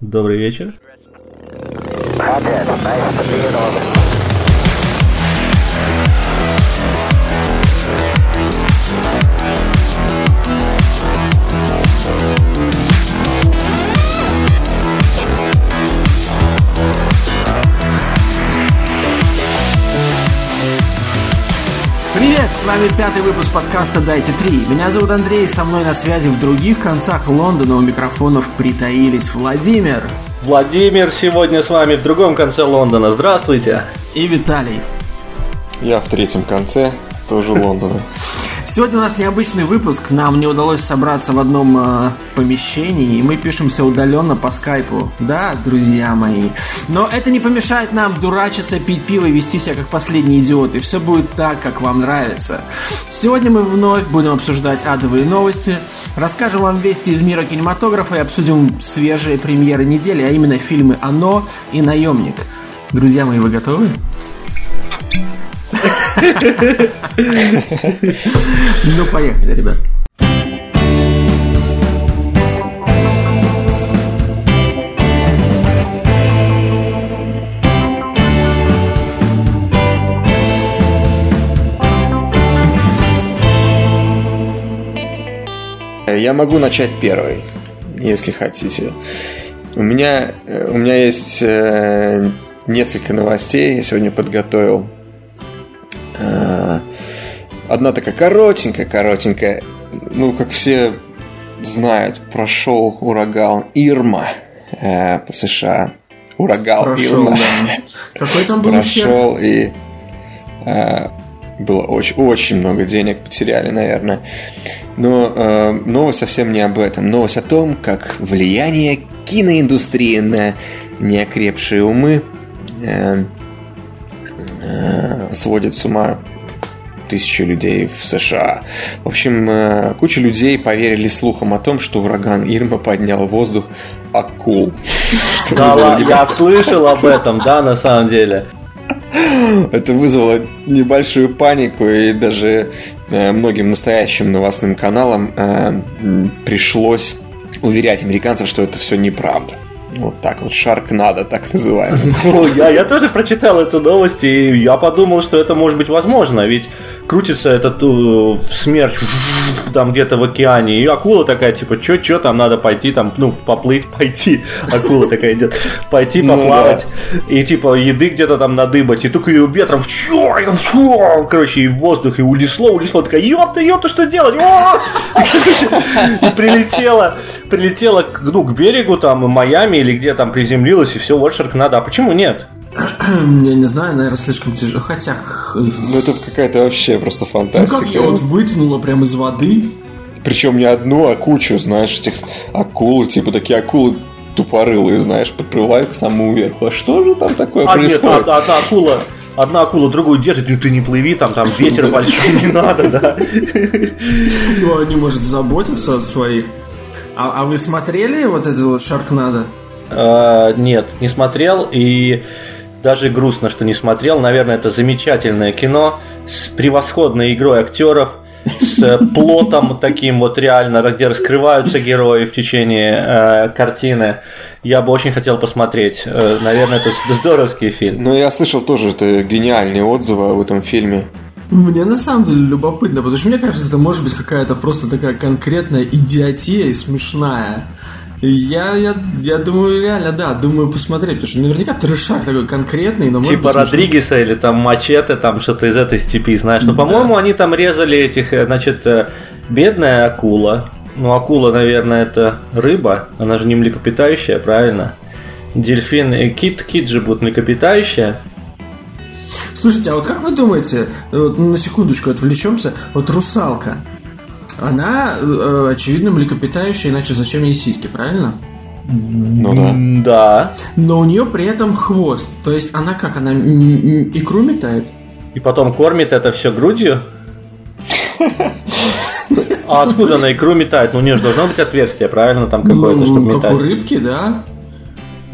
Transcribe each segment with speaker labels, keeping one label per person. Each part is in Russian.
Speaker 1: Добрый вечер.
Speaker 2: Привет, с вами пятый выпуск подкаста «Дайте три». Меня зовут Андрей, со мной на связи в других концах Лондона у микрофонов притаились Владимир
Speaker 1: Владимир сегодня с вами в другом конце Лондона. Здравствуйте.
Speaker 2: и Виталий.
Speaker 3: Я в третьем конце, тоже Лондона.
Speaker 2: Сегодня у нас необычный выпуск, нам не удалось собраться в одном э, помещении, и мы пишемся удаленно по скайпу. Да, друзья мои. Но это не помешает нам дурачиться, пить пиво и вести себя как последние идиоты. Все будет так, как вам нравится. Сегодня мы вновь будем обсуждать адовые новости, расскажем вам вести из мира кинематографа и обсудим свежие премьеры недели, а именно фильмы «Оно» и «Наемник». Друзья мои, вы готовы? Ну, поехали, ребят.
Speaker 3: Я могу начать первый, если хотите. У меня, э, у меня есть э, несколько новостей, я сегодня подготовил. Э, Одна такая коротенькая, коротенькая. Ну, как все знают, прошел ураган Ирма э, по США. Ураган
Speaker 2: Прошел,
Speaker 3: Ирма.
Speaker 2: да. Какой там был
Speaker 3: прошел и э, было очень, очень много денег потеряли, наверное. Но э, новость совсем не об этом. Новость о том, как влияние киноиндустрии на неокрепшие умы э, сводит с ума тысячи людей в США. В общем, э, куча людей поверили слухам о том, что ураган Ирма поднял в воздух акул.
Speaker 1: Да, я слышал об этом, да, на самом деле.
Speaker 3: Это вызвало небольшую панику, и даже э, многим настоящим новостным каналам э, пришлось уверять американцев, что это все неправда. Вот так вот, шарк надо, так называемый.
Speaker 1: Ну, я, я тоже прочитал эту новость, и я подумал, что это может быть возможно, ведь крутится этот э, смерч там где-то в океане, и акула такая, типа, чё, чё, там надо пойти, там, ну, поплыть, пойти, акула такая идет, пойти
Speaker 3: Ну
Speaker 1: поплавать, и типа еды где-то там надыбать, и только ее ветром, чё, короче, и в воздух, и унесло, унесло, такая, ёпта, ёпта, что делать? О!» И прилетела, прилетела ну, к берегу, там, Майами или где там приземлилась, и все, вот надо. А почему нет?
Speaker 2: Я не знаю, наверное, слишком тяжело. Хотя,
Speaker 3: Ну, это какая-то вообще просто
Speaker 2: ну
Speaker 3: фантастика.
Speaker 2: как ее вот вытянуло прямо из воды?
Speaker 3: Причем не одну, а кучу, знаешь, этих акул, типа такие акулы тупорылые, знаешь, подплывают к самому верху. А что же там такое
Speaker 1: А нет,
Speaker 3: происходит?
Speaker 1: одна, одна акула, одна акула другую держит, ну ты не плыви, там, там ветер большой, не надо, да.
Speaker 2: Ну, они, может, заботятся о своих. А, а вы смотрели вот это вот Шаркнадо?
Speaker 1: А, Нет, не смотрел, и даже грустно, что не смотрел. Наверное, это замечательное кино с превосходной игрой актеров, с плотом таким вот реально, где раскрываются герои в течение э, картины. Я бы очень хотел посмотреть. Э, наверное, это здоровский фильм.
Speaker 3: Ну, я слышал тоже это гениальные отзывы об этом фильме.
Speaker 2: Мне на самом деле любопытно, потому что мне кажется, это может быть какая-то просто такая конкретная идиотия и смешная. Я, я, я думаю, реально, да, думаю посмотреть, потому что наверняка трешак такой конкретный, но
Speaker 1: Типа. Родригеса или там Мачете, там что-то из этой степи, знаешь. Но, по-моему, они там резали этих, э, значит, э, бедная акула. Ну, акула, наверное, это рыба. Она же не млекопитающая, правильно? Дельфин и кит, кит же будут млекопитающие.
Speaker 2: Слушайте, а вот как вы думаете, вот на секундочку отвлечемся, вот русалка, она, э, очевидно, млекопитающая, иначе зачем ей сиськи, правильно?
Speaker 3: Ну да.
Speaker 1: Да.
Speaker 2: Но у нее при этом хвост. То есть она как, она икру метает?
Speaker 1: И потом кормит это все грудью. А откуда она икру метает? Ну, у нее же должно быть отверстие, правильно, там какое-то,
Speaker 2: ну,
Speaker 1: чтобы
Speaker 2: как у
Speaker 1: метать.
Speaker 2: рыбки, да?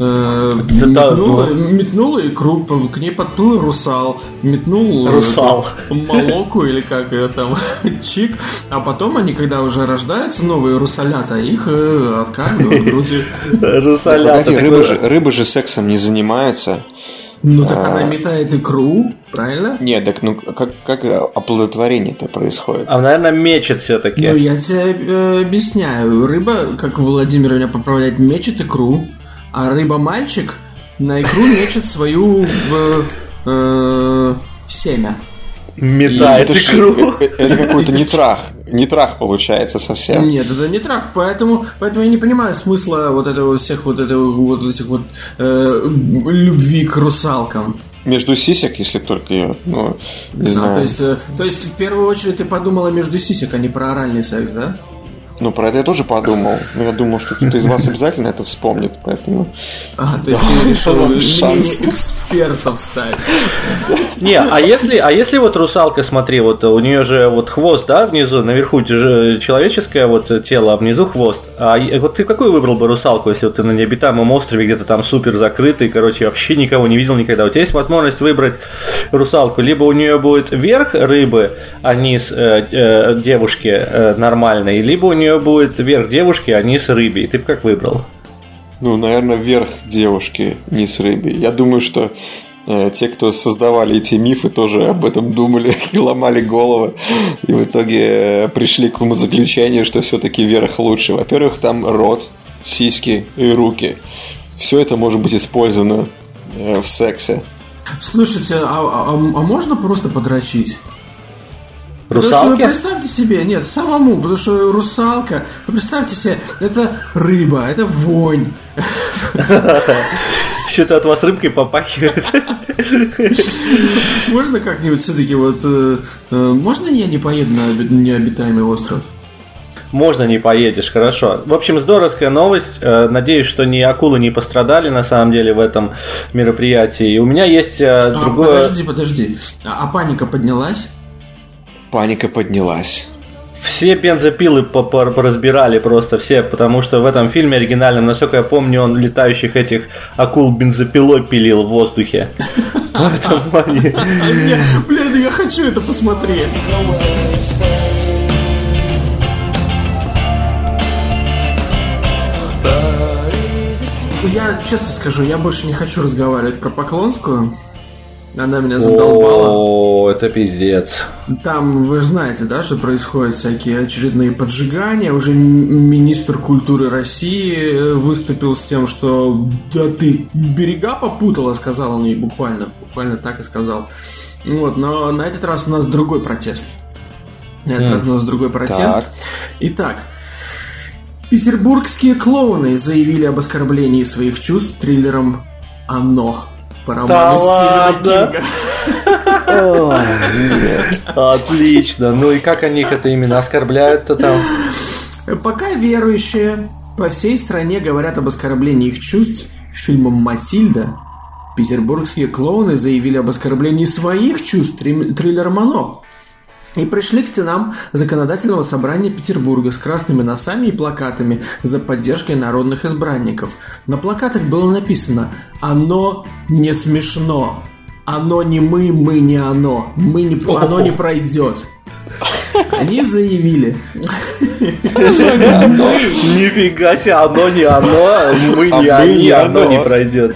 Speaker 2: Э, метнула,
Speaker 1: ну.
Speaker 2: метнула икру, к ней подплыл русал, метнул э,
Speaker 1: Русал.
Speaker 2: молоку или как ее там, чик, а потом они, когда уже рождаются новые русалята, их э, откармливают грудью.
Speaker 1: Русалята.
Speaker 3: Рыбы же, рыбы же сексом не занимаются.
Speaker 2: Ну так она метает икру, правильно?
Speaker 3: Нет, так ну как, как оплодотворение-то происходит?
Speaker 1: А, наверное, мечет все-таки.
Speaker 2: Ну, я тебе э, объясняю. Рыба, как Владимир меня поправляет, мечет икру, а рыба-мальчик на икру мечет свою э, э, семя.
Speaker 1: Метает
Speaker 3: Это
Speaker 1: икру.
Speaker 3: э- э- Это какой-то нетрах. Нетрах получается совсем.
Speaker 2: Нет, это не трах, поэтому, поэтому я не понимаю смысла вот этого всех вот этого вот этих вот э, любви к русалкам.
Speaker 3: Между сисек, если только ее, ну, не
Speaker 2: А,
Speaker 3: знаю.
Speaker 2: то есть, э, то есть в первую очередь ты подумала между сисек, а не про оральный секс, да?
Speaker 3: Ну, про это я тоже подумал. Но я думал, что кто-то из вас обязательно это вспомнит, поэтому...
Speaker 2: А, то есть ты решил мнение
Speaker 3: шанс.
Speaker 2: экспертов стать.
Speaker 1: Не, а если, а если вот русалка, смотри, вот у нее же вот хвост, да, внизу, наверху человеческое вот тело, а внизу хвост. А и- вот ты какую выбрал бы русалку, если вот ты на необитаемом острове где-то там супер закрытый, короче, вообще никого не видел никогда. У тебя есть возможность выбрать русалку, либо у нее будет верх рыбы, а низ э, э, девушки э, нормальный, либо у нее будет верх девушки, а низ рыбе. И ты бы как выбрал?
Speaker 3: Ну, наверное, верх девушки, не с рыбой. Я думаю, что э, те, кто создавали эти мифы, тоже об этом думали и ломали головы. И в итоге э, пришли к умозаключению, что все-таки верх лучше. Во-первых, там рот, сиськи и руки. Все это может быть использовано э, в сексе.
Speaker 2: Слушайте, а, а- а можно просто подрочить? Потому что вы
Speaker 1: Русалки?
Speaker 2: представьте себе, нет, самому, потому что русалка, вы представьте себе, это рыба, это вонь.
Speaker 1: Что-то от вас рыбкой попахивает.
Speaker 2: Можно как-нибудь все-таки вот, э, э, можно я не поеду на оби- необитаемый остров?
Speaker 1: Можно не поедешь, хорошо. В общем, здоровская новость. Э, Надеюсь, что ни акулы не пострадали на самом деле в этом мероприятии. И у меня есть
Speaker 2: А,
Speaker 1: другое.
Speaker 2: Подожди, подожди. А, а паника поднялась?
Speaker 3: Паника поднялась.
Speaker 1: Все бензопилы поразбирали просто все, потому что в этом фильме оригинальном, насколько я помню, он летающих этих акул бензопилой пилил в воздухе. Поэтому они...
Speaker 2: А я, блин, я хочу это посмотреть. Я честно скажу, я больше не хочу разговаривать про Поклонскую. Она меня задолбала.
Speaker 1: О, это пиздец.
Speaker 2: Там, вы же знаете, да, что происходят всякие очередные поджигания. Уже министр культуры России э, выступил с тем, что да ты берега попутала, сказал он ей буквально. Буквально так и сказал. Вот, но на этот раз у нас другой протест. На этот раз у нас другой протест.
Speaker 3: Так.
Speaker 2: Итак, петербургские клоуны заявили об оскорблении своих чувств триллером «Оно» по роману
Speaker 1: Да
Speaker 2: Стивена
Speaker 1: ладно?
Speaker 2: Кинга.
Speaker 1: Отлично. Ну и как они их это именно оскорбляют-то там?
Speaker 2: Пока верующие по всей стране говорят об оскорблении их чувств фильмом «Матильда», петербургские клоуны заявили об оскорблении своих чувств триллером «Оно». И пришли к стенам законодательного собрания Петербурга с красными носами и плакатами за поддержкой народных избранников. На плакатах было написано «Оно не смешно», «Оно не мы, мы не оно», мы не, «Оно не пройдет». Они заявили,
Speaker 1: Нифига себе, оно не оно, мы
Speaker 3: А
Speaker 1: не
Speaker 3: мы
Speaker 1: они, оно. не пройдет.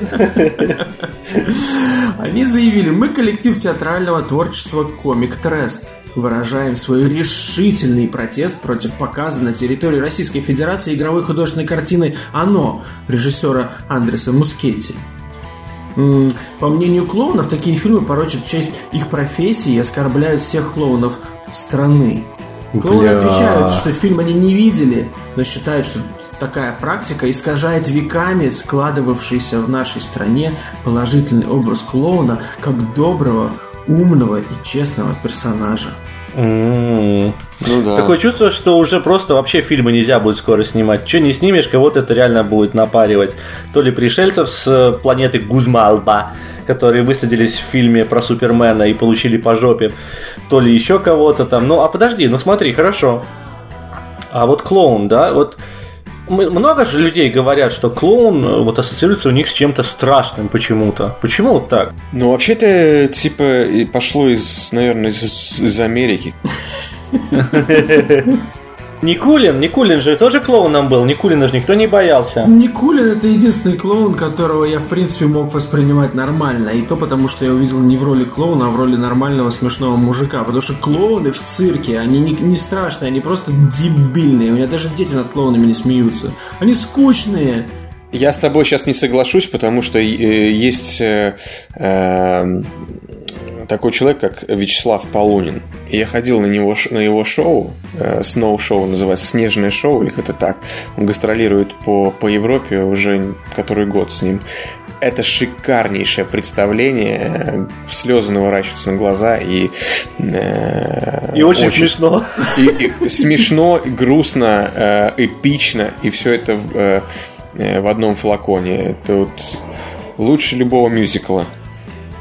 Speaker 2: Они заявили, мы коллектив театрального творчества Комик Трест. Выражаем свой решительный протест против показа на территории Российской Федерации игровой художественной картины «Оно» режиссера Андреса Мускетти. По мнению клоунов, такие фильмы порочат честь их профессии и оскорбляют всех клоунов страны. Клоуны
Speaker 1: Бля.
Speaker 2: отвечают, что фильм они не видели, но считают, что такая практика искажает веками складывавшийся в нашей стране положительный образ клоуна как доброго, умного и честного персонажа.
Speaker 1: М.
Speaker 3: Ну да.
Speaker 1: Такое чувство, что уже просто вообще фильмы нельзя будет скоро снимать. Че не снимешь, кого-то это реально будет напаривать. То ли пришельцев с э, планеты Гузмалба, которые высадились в фильме про Супермена и получили по жопе, то ли еще кого-то там. Ну, а подожди, ну смотри, хорошо. А вот клоун, да, вот много же людей говорят, что клоун э, вот ассоциируется у них с чем-то страшным почему-то. Почему вот так?
Speaker 3: Ну, вообще-то, типа, пошло из, наверное, из, из Америки.
Speaker 1: Никулин, Никулин же тоже клоуном был, Никулина же никто не боялся.
Speaker 2: Никулин это единственный клоун, которого я в принципе мог воспринимать нормально. И то потому, что я увидел не в роли клоуна, а в роли нормального смешного мужика. Потому что клоуны в цирке, они не, не страшные, они просто дебильные. У меня даже дети над клоунами не смеются. Они скучные.
Speaker 3: Я с тобой сейчас не соглашусь, потому что э, есть э, э, такой человек, как Вячеслав Полунин. И я ходил на, него, на его шоу, э, сноу-шоу называется «Снежное шоу», или как-то так. Он гастролирует по, по Европе уже который год с ним. Это шикарнейшее представление, слезы наворачиваются на глаза и...
Speaker 1: Э, и очень, очень смешно.
Speaker 3: И, и, смешно, грустно, э, эпично, и все это в, э, э, в одном флаконе. Это вот лучше любого мюзикла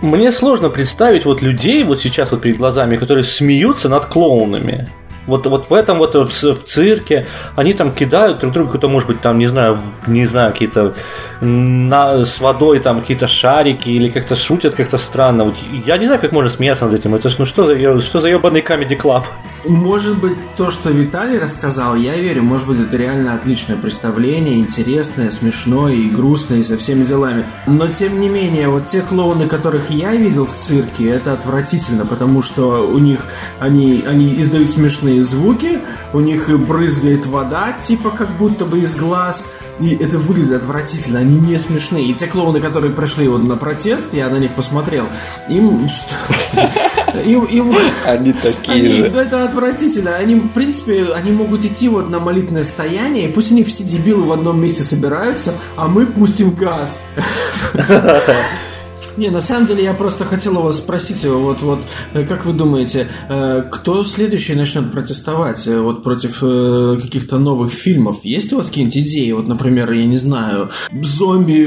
Speaker 1: мне сложно представить вот людей вот сейчас вот перед глазами, которые смеются над клоунами. Вот, вот в этом вот в, в цирке они там кидают друг другу какой-то, может быть, там, не знаю, не знаю, какие-то на, с водой там какие-то шарики или как-то шутят как-то странно. Вот я не знаю, как можно смеяться над этим. Это ж ну что за, что за ебаный комедий клаб?
Speaker 2: Может быть, то, что Виталий рассказал, я верю, может быть, это реально отличное представление, интересное, смешное и грустное, и со всеми делами. Но, тем не менее, вот те клоуны, которых я видел в цирке, это отвратительно, потому что у них, они, они издают смешные звуки, у них брызгает вода, типа как будто бы из глаз, и это выглядит отвратительно, они не смешные. И те клоуны, которые пришли вот на протест, я на них посмотрел, им...
Speaker 3: Им, им, они такие они, же.
Speaker 2: Это отвратительно. Они, в принципе, они могут идти вот на молитвенное стояние, и пусть они все дебилы в одном месте собираются, а мы пустим газ. Не, на самом деле я просто хотел у вас спросить, вот, вот, э, как вы думаете, э, кто следующий начнет протестовать э, вот против каких-то новых фильмов? Есть у вас какие-нибудь идеи? Вот, например, я не знаю, зомби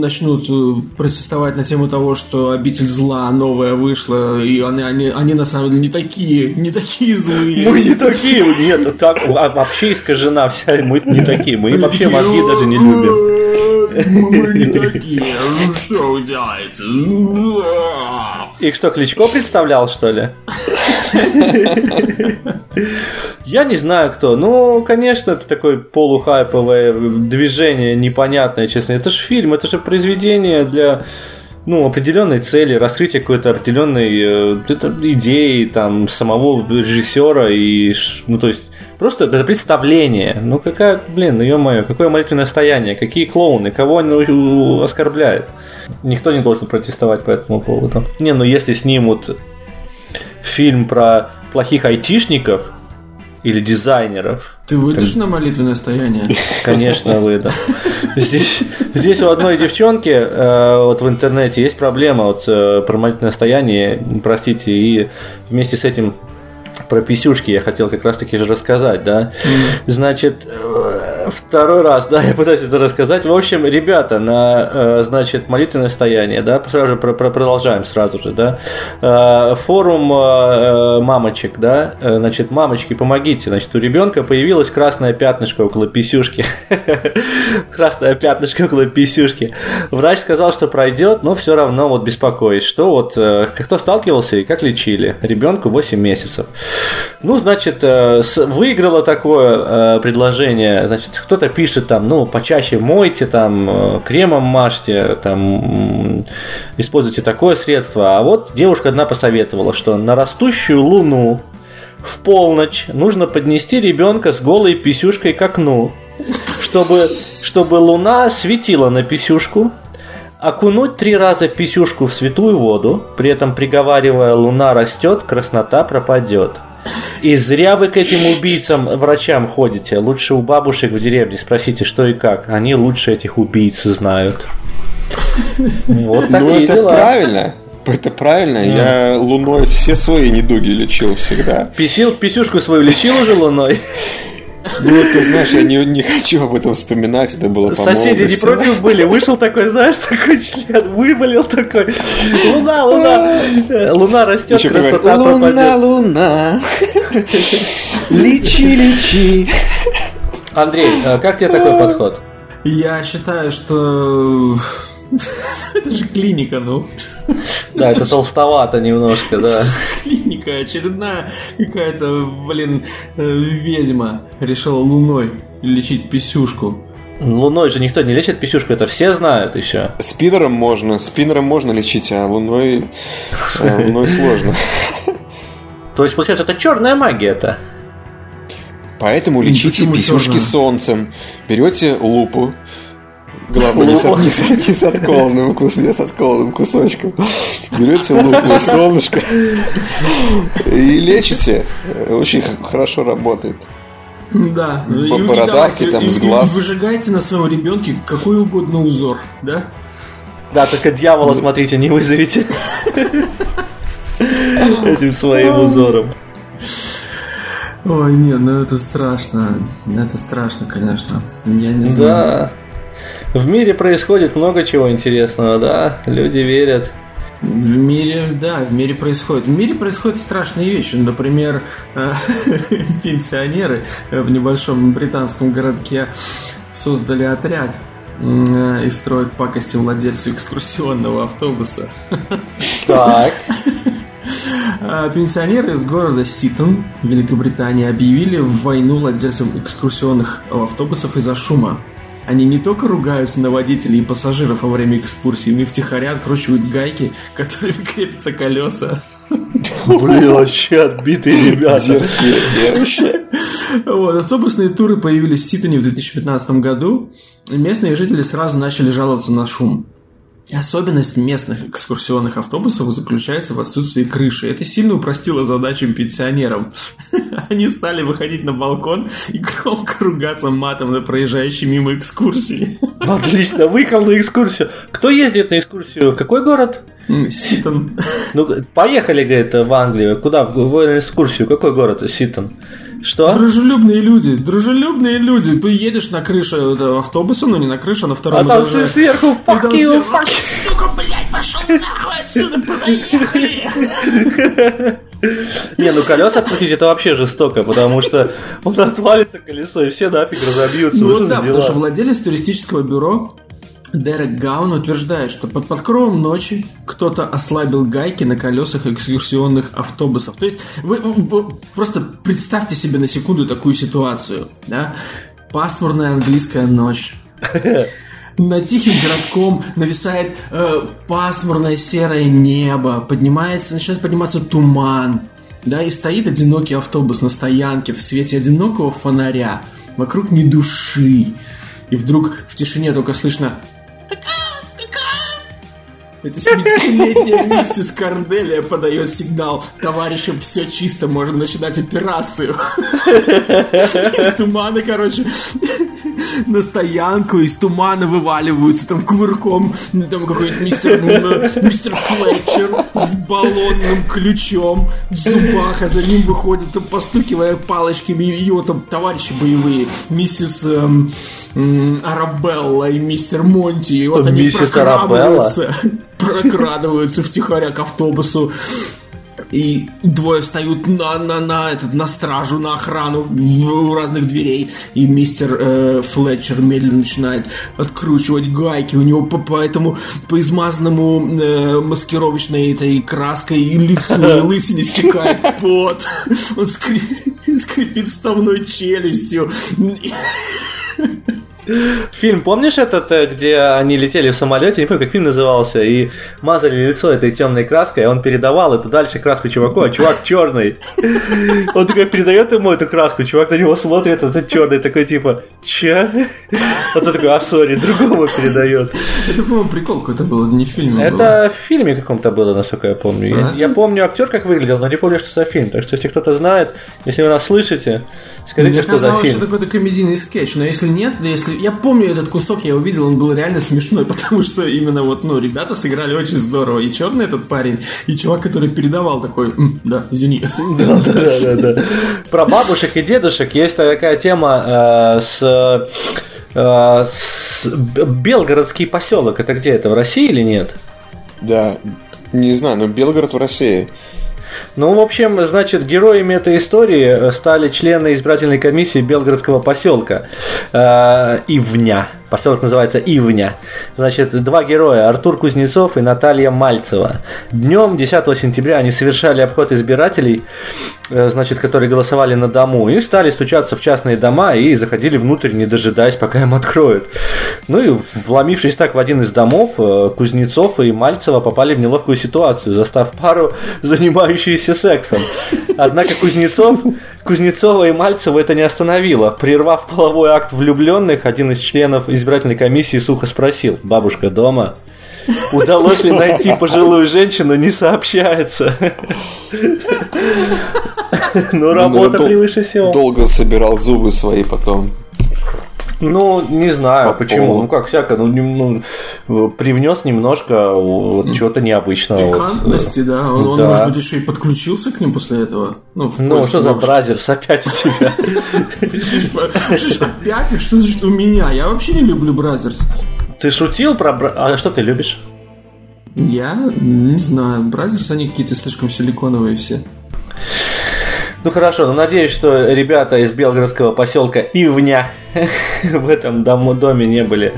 Speaker 2: начнут протестовать на тему того, что обитель зла новая вышла, и они, они, они на самом деле не такие, не такие злые.
Speaker 1: Мы не такие, нет, так вообще искажена вся, мы не такие, мы вообще мозги даже не любим.
Speaker 2: Такие. Ну что вы делаете?
Speaker 1: Их что, Кличко представлял, что ли? Я не знаю кто. Ну, конечно, это такое полухайповое движение непонятное, честно. Это же фильм, это же произведение для ну, определенной цели, раскрытие какой-то определенной э, идеи там самого режиссера и, ну, то есть Просто это представление. Ну какая, блин, ну ё-моё, какое молитвенное стояние, какие клоуны, кого они оскорбляют. Никто не должен протестовать по этому поводу. Не, ну если снимут фильм про плохих айтишников или дизайнеров.
Speaker 2: Ты выйдешь так... на молитвенное стояние?
Speaker 1: Конечно, выйду. Здесь, здесь у одной девчонки э, вот в интернете есть проблема вот э, про молитвенное стояние, простите, и вместе с этим про писюшки я хотел как раз-таки же рассказать, да. Значит, э, второй раз, да, я пытаюсь это рассказать. В общем, ребята, на, э, значит, молитвенное стояние, да, сразу же про, про, продолжаем сразу же, да. Э, форум мамочек, да, значит, мамочки, помогите, значит, у ребенка появилось красное пятнышко около писюшки. Красное пятнышко около писюшки. Врач сказал, что пройдет, но все равно вот беспокоюсь, что вот кто сталкивался и как лечили? Ребенку 8 месяцев. Ну, значит, э, выиграло такое э, предложение. Значит, кто-то пишет там, ну, почаще мойте, там, э, кремом мажьте, там, используйте такое средство. А вот девушка одна посоветовала, что на растущую луну в полночь нужно поднести ребенка с голой писюшкой к окну, чтобы, чтобы луна светила на писюшку, Окунуть три раза писюшку в святую воду, при этом приговаривая «луна растет, краснота пропадет». И зря вы к этим убийцам, врачам ходите. Лучше у бабушек в деревне спросите, что и как. Они лучше этих убийц знают.
Speaker 3: Вот такие ну, это дела. правильно. Это правильно. Mm. Я луной все свои недуги лечил всегда.
Speaker 1: Писил, писюшку свою лечил уже луной?
Speaker 3: Ну, ты знаешь, я не, не хочу об этом вспоминать, это было по
Speaker 1: Соседи не против были, вышел такой, знаешь, такой член, вывалил такой, луна, луна, луна растет, Еще красота
Speaker 3: Луна, луна, лечи, лечи.
Speaker 1: Андрей, а как тебе такой подход?
Speaker 2: Я считаю, что это же клиника, ну.
Speaker 1: Да, это толстовато немножко, да.
Speaker 2: Клиника очередная какая-то, блин, э, ведьма решила луной лечить писюшку.
Speaker 1: Луной же никто не лечит писюшку, это все знают еще.
Speaker 3: Спиннером можно, спиннером можно лечить, а луной, а луной сложно.
Speaker 1: То есть, получается, это черная магия это.
Speaker 3: Поэтому лечите
Speaker 2: почему
Speaker 3: писюшки солнцем. Берете лупу, головой не, с- не с- не с отколотым, кус- не с отколотым кусочком. Берете и солнышко и лечите. Очень хорошо работает.
Speaker 2: Да.
Speaker 3: По
Speaker 2: И- и
Speaker 3: бородавке, там,
Speaker 2: и-
Speaker 3: с
Speaker 2: и
Speaker 3: глаз.
Speaker 2: Выжигайте на своем ребенке какой угодно узор, да?
Speaker 1: Да, только дьявола, смотрите, не вызовите. Этим своим узором.
Speaker 2: Ой, нет, ну это страшно. Это страшно, конечно. Я не знаю.
Speaker 1: Да. В мире происходит много чего интересного, да. Люди верят.
Speaker 2: В мире, да, в мире происходит. В мире происходят страшные вещи. Например, э, пенсионеры в небольшом британском городке создали отряд и строят пакости владельцу экскурсионного автобуса.
Speaker 1: Так.
Speaker 2: А Пенсионеры из города Ситон, Великобритания, объявили войну владельцам экскурсионных автобусов из-за шума. Они не только ругаются на водителей и пассажиров во время экскурсии, но и втихаря откручивают гайки, которыми крепятся колеса.
Speaker 1: Блин, вообще отбитые ребята.
Speaker 2: Вот, автобусные туры появились в Ситоне в 2015 году, местные жители сразу начали жаловаться на шум. Особенность местных экскурсионных автобусов заключается в отсутствии крыши. Это сильно упростило задачу пенсионерам. Они стали выходить на балкон и громко ругаться матом на проезжающие мимо экскурсии.
Speaker 1: Отлично, выехал на экскурсию. Кто ездит на экскурсию? Какой город?
Speaker 2: Ситон.
Speaker 1: Ну, поехали, говорит, в Англию. Куда? В, в экскурсию. Какой город? Ситон. Что?
Speaker 2: Дружелюбные люди, дружелюбные люди. Ты едешь на крыше этого автобуса, но не на крыше, а на
Speaker 1: А
Speaker 2: втором
Speaker 1: там
Speaker 2: этаже.
Speaker 1: сверху
Speaker 2: И там
Speaker 1: fuck you,
Speaker 2: сверху,
Speaker 1: fuck
Speaker 2: Сука, блядь, пошел нахуй отсюда, проехали.
Speaker 1: Не, ну колеса крутить это вообще жестоко, потому что он отвалится колесо, и все нафиг разобьются. Ну,
Speaker 2: Ну да, потому что владелец туристического бюро Дерек Гаун утверждает, что под покровом ночи кто-то ослабил гайки на колесах экскурсионных автобусов. То есть вы, вы- вы просто представьте себе на секунду такую ситуацию, да? Пасмурная английская ночь. Над тихим городком нависает э, пасмурное серое небо, поднимается, начинает подниматься туман, да, и стоит одинокий автобус на стоянке в свете одинокого фонаря, вокруг ни души, и вдруг в тишине только слышно это 70-летняя миссис Корделия подает сигнал. Товарищам все чисто, можем начинать операцию. Из тумана, короче, на стоянку из тумана вываливаются там кувырком. Там какой-то мистер, ну, мистер Флетчер с баллонным ключом в зубах, а за ним выходит, там, постукивая палочками ее там товарищи боевые. Миссис эм, Арабелла и мистер Монти. И вот они
Speaker 1: Миссис
Speaker 2: прокрадываются, прокрадываются втихаря к автобусу. И двое встают на, на, на, этот, на стражу, на охрану у разных дверей. И мистер э, Флетчер медленно начинает откручивать гайки. У него по, по этому, по измазанному э, маскировочной этой краской и лицу, и лысине стекает пот. Он скри- скрипит вставной челюстью.
Speaker 1: Фильм, помнишь этот, э, где они летели в самолете, не помню, как фильм назывался, и мазали лицо этой темной краской, а он передавал эту дальше краску чуваку, а чувак черный. Он такой передает ему эту краску, чувак на него смотрит, а этот черный такой типа, че? А тот такой, а сори, другому передает.
Speaker 2: Это, по-моему, прикол какой-то был, не в фильме.
Speaker 1: Это в фильме каком-то было, насколько я помню. Я, помню актер, как выглядел, но не помню, что за фильм. Так что, если кто-то знает, если вы нас слышите, скажите,
Speaker 2: Мне
Speaker 1: что за
Speaker 2: казалось,
Speaker 1: фильм.
Speaker 2: что это какой-то комедийный скетч, но если нет, если я помню этот кусок, я увидел, он был реально смешной, потому что именно вот, ну, ребята сыграли очень здорово. И черный этот парень, и чувак, который передавал такой, «М, да, извини.
Speaker 1: Да, да, да, да. Про бабушек и дедушек есть такая тема э, с, э, с Белгородский поселок. Это где это в России или нет?
Speaker 3: Да, не знаю, но Белгород в России.
Speaker 1: Ну, в общем, значит, героями этой истории стали члены избирательной комиссии Белгородского поселка э, Ивня. Поселок называется Ивня. Значит, два героя, Артур Кузнецов и Наталья Мальцева. Днем 10 сентября они совершали обход избирателей, э, значит, которые голосовали на дому, и стали стучаться в частные дома и заходили внутрь, не дожидаясь, пока им откроют. Ну и вломившись так в один из домов, э, Кузнецов и Мальцева попали в неловкую ситуацию, застав пару, занимающуюся сексом. Однако Кузнецов, Кузнецова и Мальцева это не остановило. Прервав половой акт влюбленных, один из членов избирательной комиссии сухо спросил, бабушка дома? Удалось ли найти пожилую женщину, не сообщается. Но работа превыше всего.
Speaker 3: Долго собирал зубы свои потом.
Speaker 1: Ну, не знаю, По почему. Ну, как всяко, ну, ну привнес немножко вот чего-то необычного.
Speaker 2: Пикантности, вот. да. Он, да. он, может быть, еще и подключился к ним после этого.
Speaker 1: Ну, ну что за бразерс опять у тебя?
Speaker 2: Опять? Что значит у меня? Я вообще не люблю бразерс.
Speaker 1: Ты шутил про... А что ты любишь?
Speaker 2: Я не знаю. Brazzers, они какие-то слишком силиконовые все.
Speaker 1: Ну хорошо, но надеюсь, что ребята из белгородского поселка Ивня в этом доме не были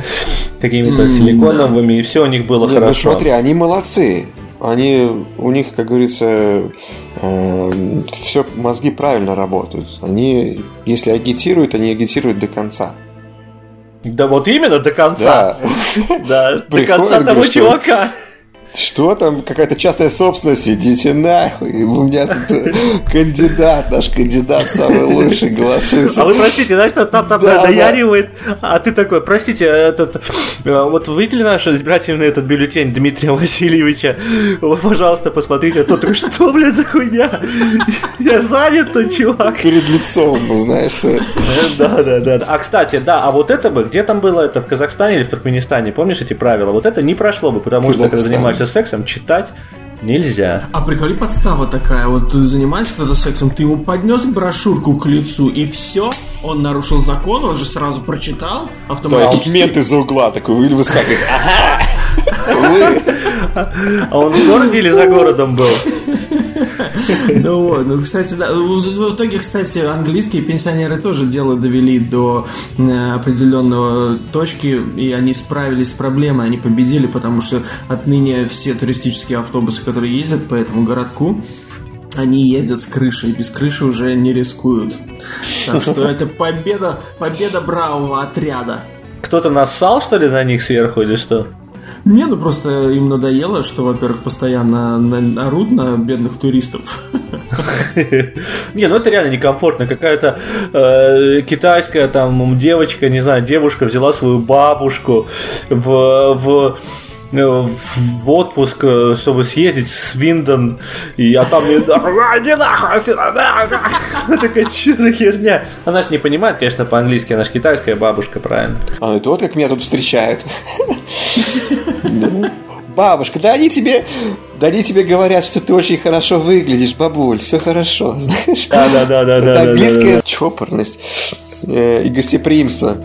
Speaker 1: какими-то силиконовыми, и все у них было ну хорошо.
Speaker 3: Ну смотри, они молодцы. Они, у них, как говорится, э, все мозги правильно работают. Они, если агитируют, они агитируют до конца.
Speaker 1: Да вот именно до конца. Да, да до конца того чувака.
Speaker 3: Что там, какая-то частная собственность, идите нахуй. У меня тут э, кандидат, наш кандидат самый лучший голосует.
Speaker 1: А вы простите, знаешь, что там там да, наяривает, а ты такой, простите, этот, э, вот видели наш избирательный этот бюллетень Дмитрия Васильевича? Вот, пожалуйста, посмотрите, а тот что, блядь, за хуйня? Я занят, тут, чувак.
Speaker 3: Перед лицом, знаешь,
Speaker 1: Да, да, да. А, кстати, да, а вот это бы, где там было это, в Казахстане или в Туркменистане, помнишь эти правила? Вот это не прошло бы, потому что, когда занимаешься занимаешься сексом, читать нельзя.
Speaker 2: А приколи подстава такая, вот ты занимаешься кто-то сексом, ты ему поднес брошюрку к лицу, и все, он нарушил закон, он же сразу прочитал
Speaker 3: автоматически. Да, мент из-за угла такой выскакивает. Ага!
Speaker 1: А он в городе или за городом был?
Speaker 2: Ну вот, ну, кстати, да, в итоге, кстати, английские пенсионеры тоже дело довели до э, определенного точки, и они справились с проблемой, они победили, потому что отныне все туристические автобусы, которые ездят по этому городку, они ездят с крышей, без крыши уже не рискуют. Так что это победа, победа бравого отряда.
Speaker 1: Кто-то нассал, что ли, на них сверху или что?
Speaker 2: Не, ну просто им надоело, что, во-первых, постоянно орут на бедных туристов.
Speaker 1: Не, ну это реально некомфортно. Какая-то э, китайская там девочка, не знаю, девушка взяла свою бабушку в, в Э, в отпуск, э, чтобы съездить в Свиндон, и а там иди нахуй Такая, что за херня? Она ж не понимает, конечно, по-английски, она ж китайская бабушка, правильно?
Speaker 3: А, это вот как меня тут встречают. Бабушка, да они тебе, да они тебе говорят, что ты очень хорошо выглядишь, бабуль, все хорошо, знаешь?
Speaker 1: Да, да, да, да.
Speaker 3: Это английская чопорность э, и гостеприимство.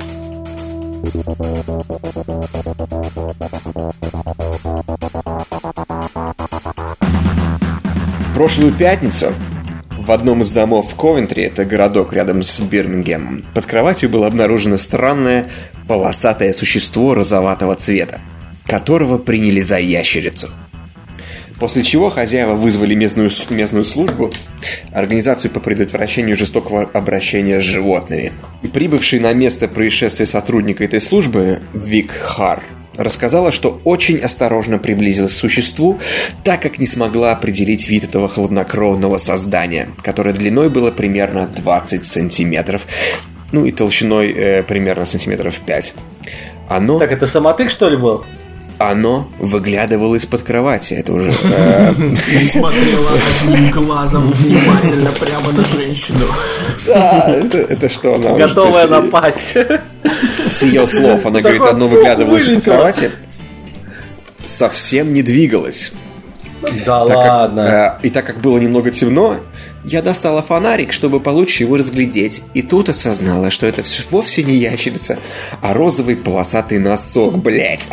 Speaker 3: прошлую пятницу в одном из домов в Ковентри, это городок рядом с Бирмингемом, под кроватью было обнаружено странное полосатое существо розоватого цвета, которого приняли за ящерицу. После чего хозяева вызвали местную, местную службу, организацию по предотвращению жестокого обращения с животными. И прибывший на место происшествия сотрудника этой службы, Вик Хар, рассказала, что очень осторожно приблизилась к существу, так как не смогла определить вид этого хладнокровного создания, которое длиной было примерно 20 сантиметров, ну и толщиной э, примерно сантиметров 5.
Speaker 1: Оно... Так это самотык, что ли, был?
Speaker 3: Оно выглядывало из-под кровати. Это уже... Э,
Speaker 2: и смотрело одним глазом внимательно прямо на женщину.
Speaker 3: Это что она...
Speaker 1: Готовая напасть.
Speaker 3: С ее слов. Она говорит, одно выглядывало из-под кровати. Совсем не двигалось.
Speaker 1: Да ладно.
Speaker 3: Э, и так как было немного темно, я достала фонарик, чтобы получше его разглядеть, и тут осознала, что это вовсе не ящерица, а розовый полосатый носок, блядь.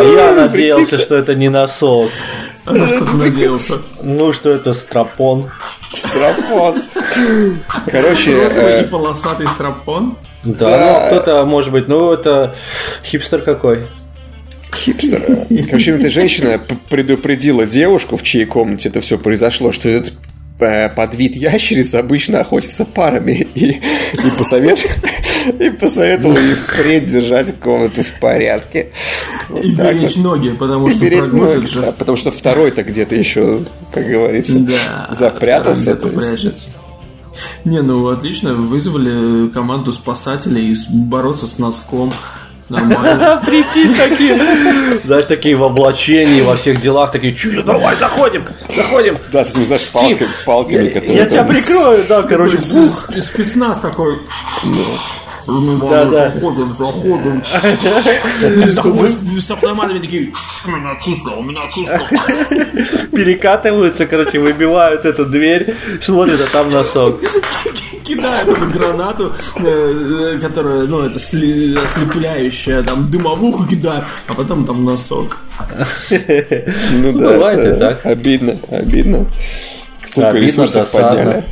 Speaker 1: А, я надеялся, что это не носок.
Speaker 2: А на что ты надеялся?
Speaker 1: Ну, что это стропон.
Speaker 3: Стропон. Короче,
Speaker 2: Розовый и
Speaker 3: э,
Speaker 2: полосатый стропон?
Speaker 1: Да, ну кто-то, может быть, ну это хипстер какой.
Speaker 3: хипстер. Короче, эта женщина предупредила девушку, в чьей комнате это все произошло, что этот э, подвид ящериц обычно охотится парами и, и, посовет, и посоветовал ей впредь держать комнату в порядке.
Speaker 2: И
Speaker 3: так
Speaker 2: беречь
Speaker 3: вот.
Speaker 2: ноги, потому
Speaker 3: И
Speaker 2: что прогнозят
Speaker 3: ноги,
Speaker 2: же.
Speaker 3: да, потому что второй-то где-то еще, как говорится,
Speaker 2: Да,
Speaker 3: запрятался.
Speaker 2: где-то прячется. Не, ну отлично, вызвали команду спасателей бороться с носком. Нормально.
Speaker 1: Прикинь, такие, знаешь, такие в облачении, во всех делах, такие, чуть давай, заходим, заходим.
Speaker 3: Да, с этими, знаешь, палками, палками
Speaker 1: Я,
Speaker 3: которые
Speaker 1: я тебя прикрою, да, короче,
Speaker 2: спецназ такой. Ну,
Speaker 1: Да, да.
Speaker 2: заходим, заходим. С автоматами такие, у меня чисто, у меня чисто.
Speaker 1: перекатываются, короче, выбивают эту дверь, смотрят, а там носок.
Speaker 2: Кидают эту гранату, э, которая, ну, это ослепляющая, там, дымовуху кидают, а потом там носок.
Speaker 3: Ну, да,
Speaker 1: бывает и так.
Speaker 3: Обидно, обидно.
Speaker 1: Обидно,
Speaker 3: ресурсов подняли.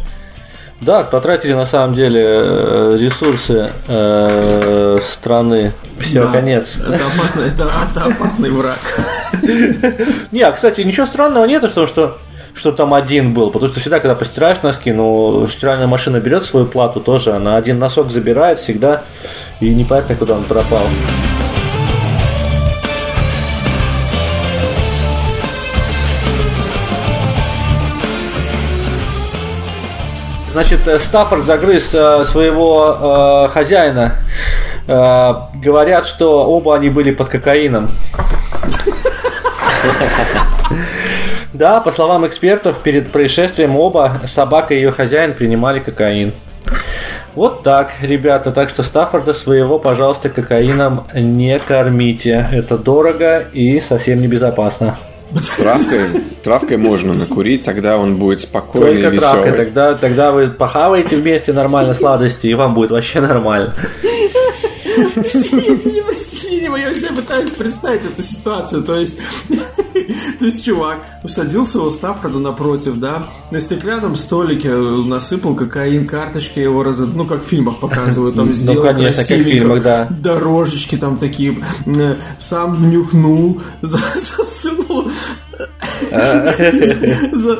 Speaker 1: Да, потратили на самом деле э, ресурсы э, страны. Все,
Speaker 2: Да,
Speaker 1: конец.
Speaker 2: Это, опасно, это, это опасный враг.
Speaker 1: Не, а, кстати, ничего странного нет, что, что, что там один был. Потому что всегда, когда постираешь носки, ну, стиральная машина берет свою плату тоже, она один носок забирает всегда, и непонятно, куда он пропал. Значит, э, Стаффорд загрыз э, своего э, хозяина. Э, говорят, что оба они были под кокаином. Да, по словам экспертов, перед происшествием оба, собака и ее хозяин, принимали кокаин. Вот так, ребята. Так что Стаффорда своего, пожалуйста, кокаином не кормите. Это дорого и совсем небезопасно.
Speaker 3: Травкой, травкой можно накурить, тогда он будет спокойный и
Speaker 1: Только
Speaker 3: веселый.
Speaker 1: травкой. Тогда, тогда вы похаваете вместе нормально сладости, и вам будет вообще нормально.
Speaker 2: Невыносимо, я себе пытаюсь представить эту ситуацию. То есть, то есть чувак усадился у Стаффорда напротив, да, на стеклянном столике насыпал кокаин, карточки его раз, ну, как в фильмах показывают, там сделал
Speaker 1: Ну, конечно, как в фильмах, да.
Speaker 2: Дорожечки там такие, э, сам нюхнул, за-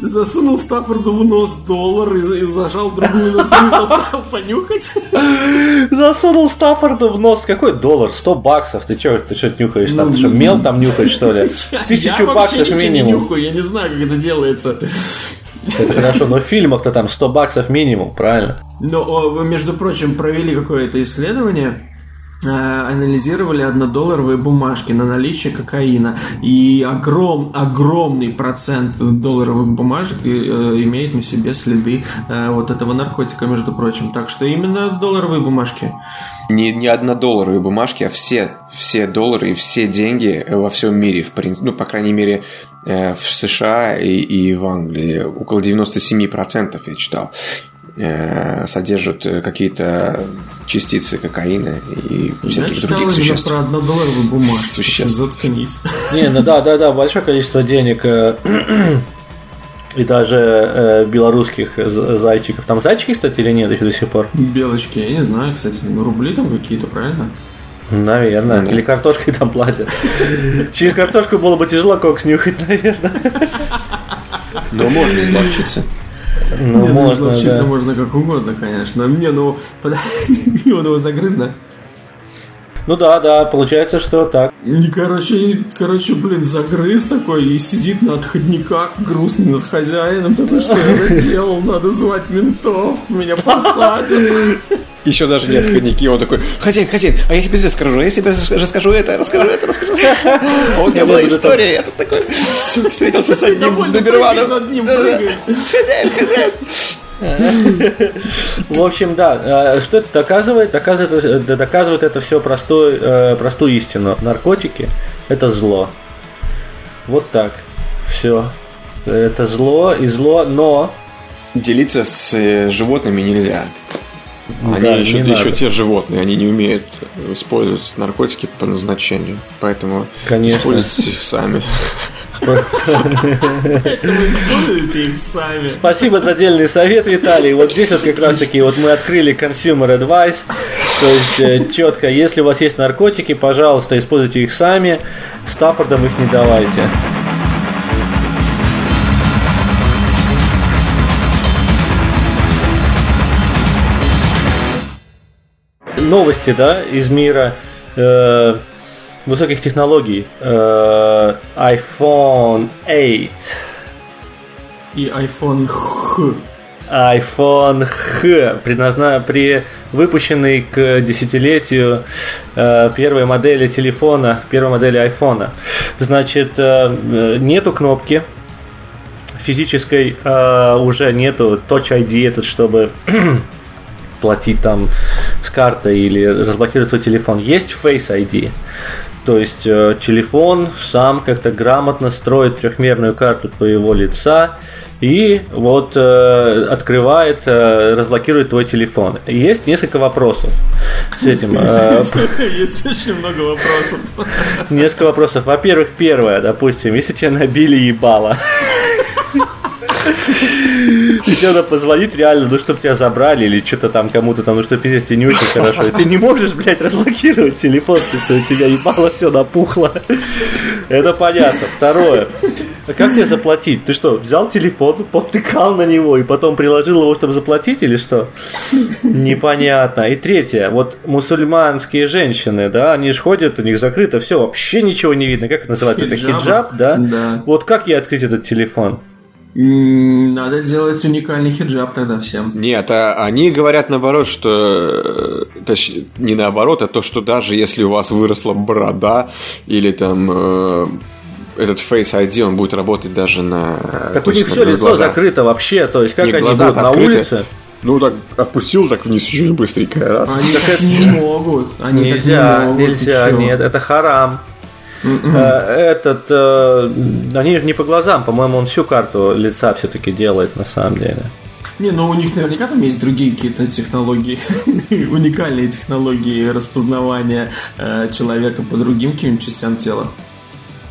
Speaker 2: засунул, за- засунул Стаффорду в нос доллар и, и зажал другую ноздрю и заставил понюхать.
Speaker 1: Засунул Стаффорду в нос. Какой доллар? 100 баксов. Ты что, ты что нюхаешь там? Ты что, мел там нюхаешь, что ли? Тысячу
Speaker 2: я
Speaker 1: баксов
Speaker 2: ничего не
Speaker 1: минимум.
Speaker 2: нюхаю, я не знаю, как это делается.
Speaker 1: Это хорошо, но в фильмах-то там 100 баксов минимум, правильно?
Speaker 2: Но, между прочим, провели какое-то исследование, анализировали однодолларовые бумажки на наличие кокаина. И огром, огромный процент долларовых бумажек э, имеет на себе следы э, вот этого наркотика, между прочим. Так что именно долларовые бумажки.
Speaker 3: Не, не однодолларовые бумажки, а все, все доллары и все деньги во всем мире, в принципе, ну, по крайней мере, э, в США и, и в Англии. Около 97% я читал э, содержат э, какие-то частицы кокаина и
Speaker 2: Я
Speaker 3: всяких
Speaker 2: читал
Speaker 3: других существ.
Speaker 2: про однодолларовые бумажки.
Speaker 3: Существ.
Speaker 2: Заткнись.
Speaker 1: Не, ну да, да, да, большое количество денег. э, И даже э, белорусских зайчиков. Там зайчики, кстати, или нет еще до сих пор?
Speaker 2: Белочки, я не знаю, кстати, ну, рубли там какие-то, правильно?
Speaker 1: Наверное. Или картошкой там платят. Через картошку было бы тяжело кокс нюхать, наверное.
Speaker 3: Но можно изловчиться.
Speaker 1: Ну,
Speaker 2: Не,
Speaker 1: можно, да.
Speaker 2: можно как угодно, конечно. Не, ну, он его загрыз, да?
Speaker 1: Ну да, да, получается, что так.
Speaker 2: И, короче, короче, блин, загрыз такой и сидит на отходниках, грустный над хозяином. Такой, что я наделал, надо звать ментов, меня посадят.
Speaker 3: Еще даже нет ходники, он такой, хозяин, хозяин, а я тебе это скажу, а я тебе рас- расскажу это, расскажу это, расскажу. У меня была история, я тут такой встретился с одним доберманом. Хозяин, хозяин.
Speaker 1: В общем, да, э, что это доказывает? Доказывает, э, доказывает это все простую, э, простую истину. Наркотики – это зло. Вот так. Все. Это зло и зло, но
Speaker 3: Делиться с животными нельзя. Они
Speaker 1: Да,
Speaker 3: еще, еще те животные, они не умеют использовать наркотики по назначению. Поэтому
Speaker 1: Конечно.
Speaker 3: используйте их сами.
Speaker 2: Их сами.
Speaker 1: Спасибо за отдельный совет, Виталий. Вот здесь вот как раз таки вот мы открыли consumer advice. То есть э, четко, если у вас есть наркотики, пожалуйста, используйте их сами. Стаффордам их не давайте. Новости, да, из мира э, высоких технологий. Э, iPhone 8
Speaker 2: И iPhone Х.
Speaker 1: iPhone Х, предназна... при выпущенный к десятилетию э, первой модели телефона, первой модели айфона. Значит, э, нету кнопки физической, э, уже нету Touch ID, этот, чтобы платить там с картой или разблокировать свой телефон. Есть Face ID. То есть э, телефон сам как-то грамотно строит трехмерную карту твоего лица и вот э, открывает, э, разблокирует твой телефон. Есть несколько вопросов с этим. Э,
Speaker 2: Есть очень много вопросов.
Speaker 1: Несколько вопросов. Во-первых, первое, допустим, если тебя набили ебало. И тебе надо позвонить реально, ну, чтобы тебя забрали или что-то там кому-то там, ну, что пиздец, тебе не очень хорошо. И ты не можешь, блядь, разблокировать телефон, что у тебя ебало все напухло. Это понятно. Второе. А как тебе заплатить? Ты что, взял телефон, повтыкал на него и потом приложил его, чтобы заплатить или что? Непонятно. И третье. Вот мусульманские женщины, да, они же ходят, у них закрыто все, вообще ничего не видно. Как это называется? Это
Speaker 2: Хиджабы?
Speaker 1: хиджаб, да?
Speaker 2: Да.
Speaker 1: Вот как ей открыть этот телефон?
Speaker 2: Надо делать уникальный хиджаб тогда всем.
Speaker 3: Нет, а они говорят наоборот, что... э, Точнее, не наоборот, а то, что даже если у вас выросла борода или там э, этот Face ID, он будет работать даже на...
Speaker 1: Так у
Speaker 3: то есть
Speaker 1: них все лицо
Speaker 3: глаза.
Speaker 1: закрыто вообще, то есть как
Speaker 3: Не,
Speaker 1: они
Speaker 3: глаза
Speaker 1: будут на
Speaker 3: открыты.
Speaker 1: улице?
Speaker 3: Ну, так опустил так вниз чуть быстренько. Раз.
Speaker 2: Они так не могут. Они так
Speaker 1: Нельзя,
Speaker 2: не могут,
Speaker 1: нельзя, нет, это харам. Э, Этот, э, они же не по глазам, по-моему, он всю карту лица все-таки делает на самом деле.
Speaker 2: Не, ну у них наверняка там есть другие какие-то технологии, уникальные технологии распознавания э, человека по другим каким-нибудь частям тела.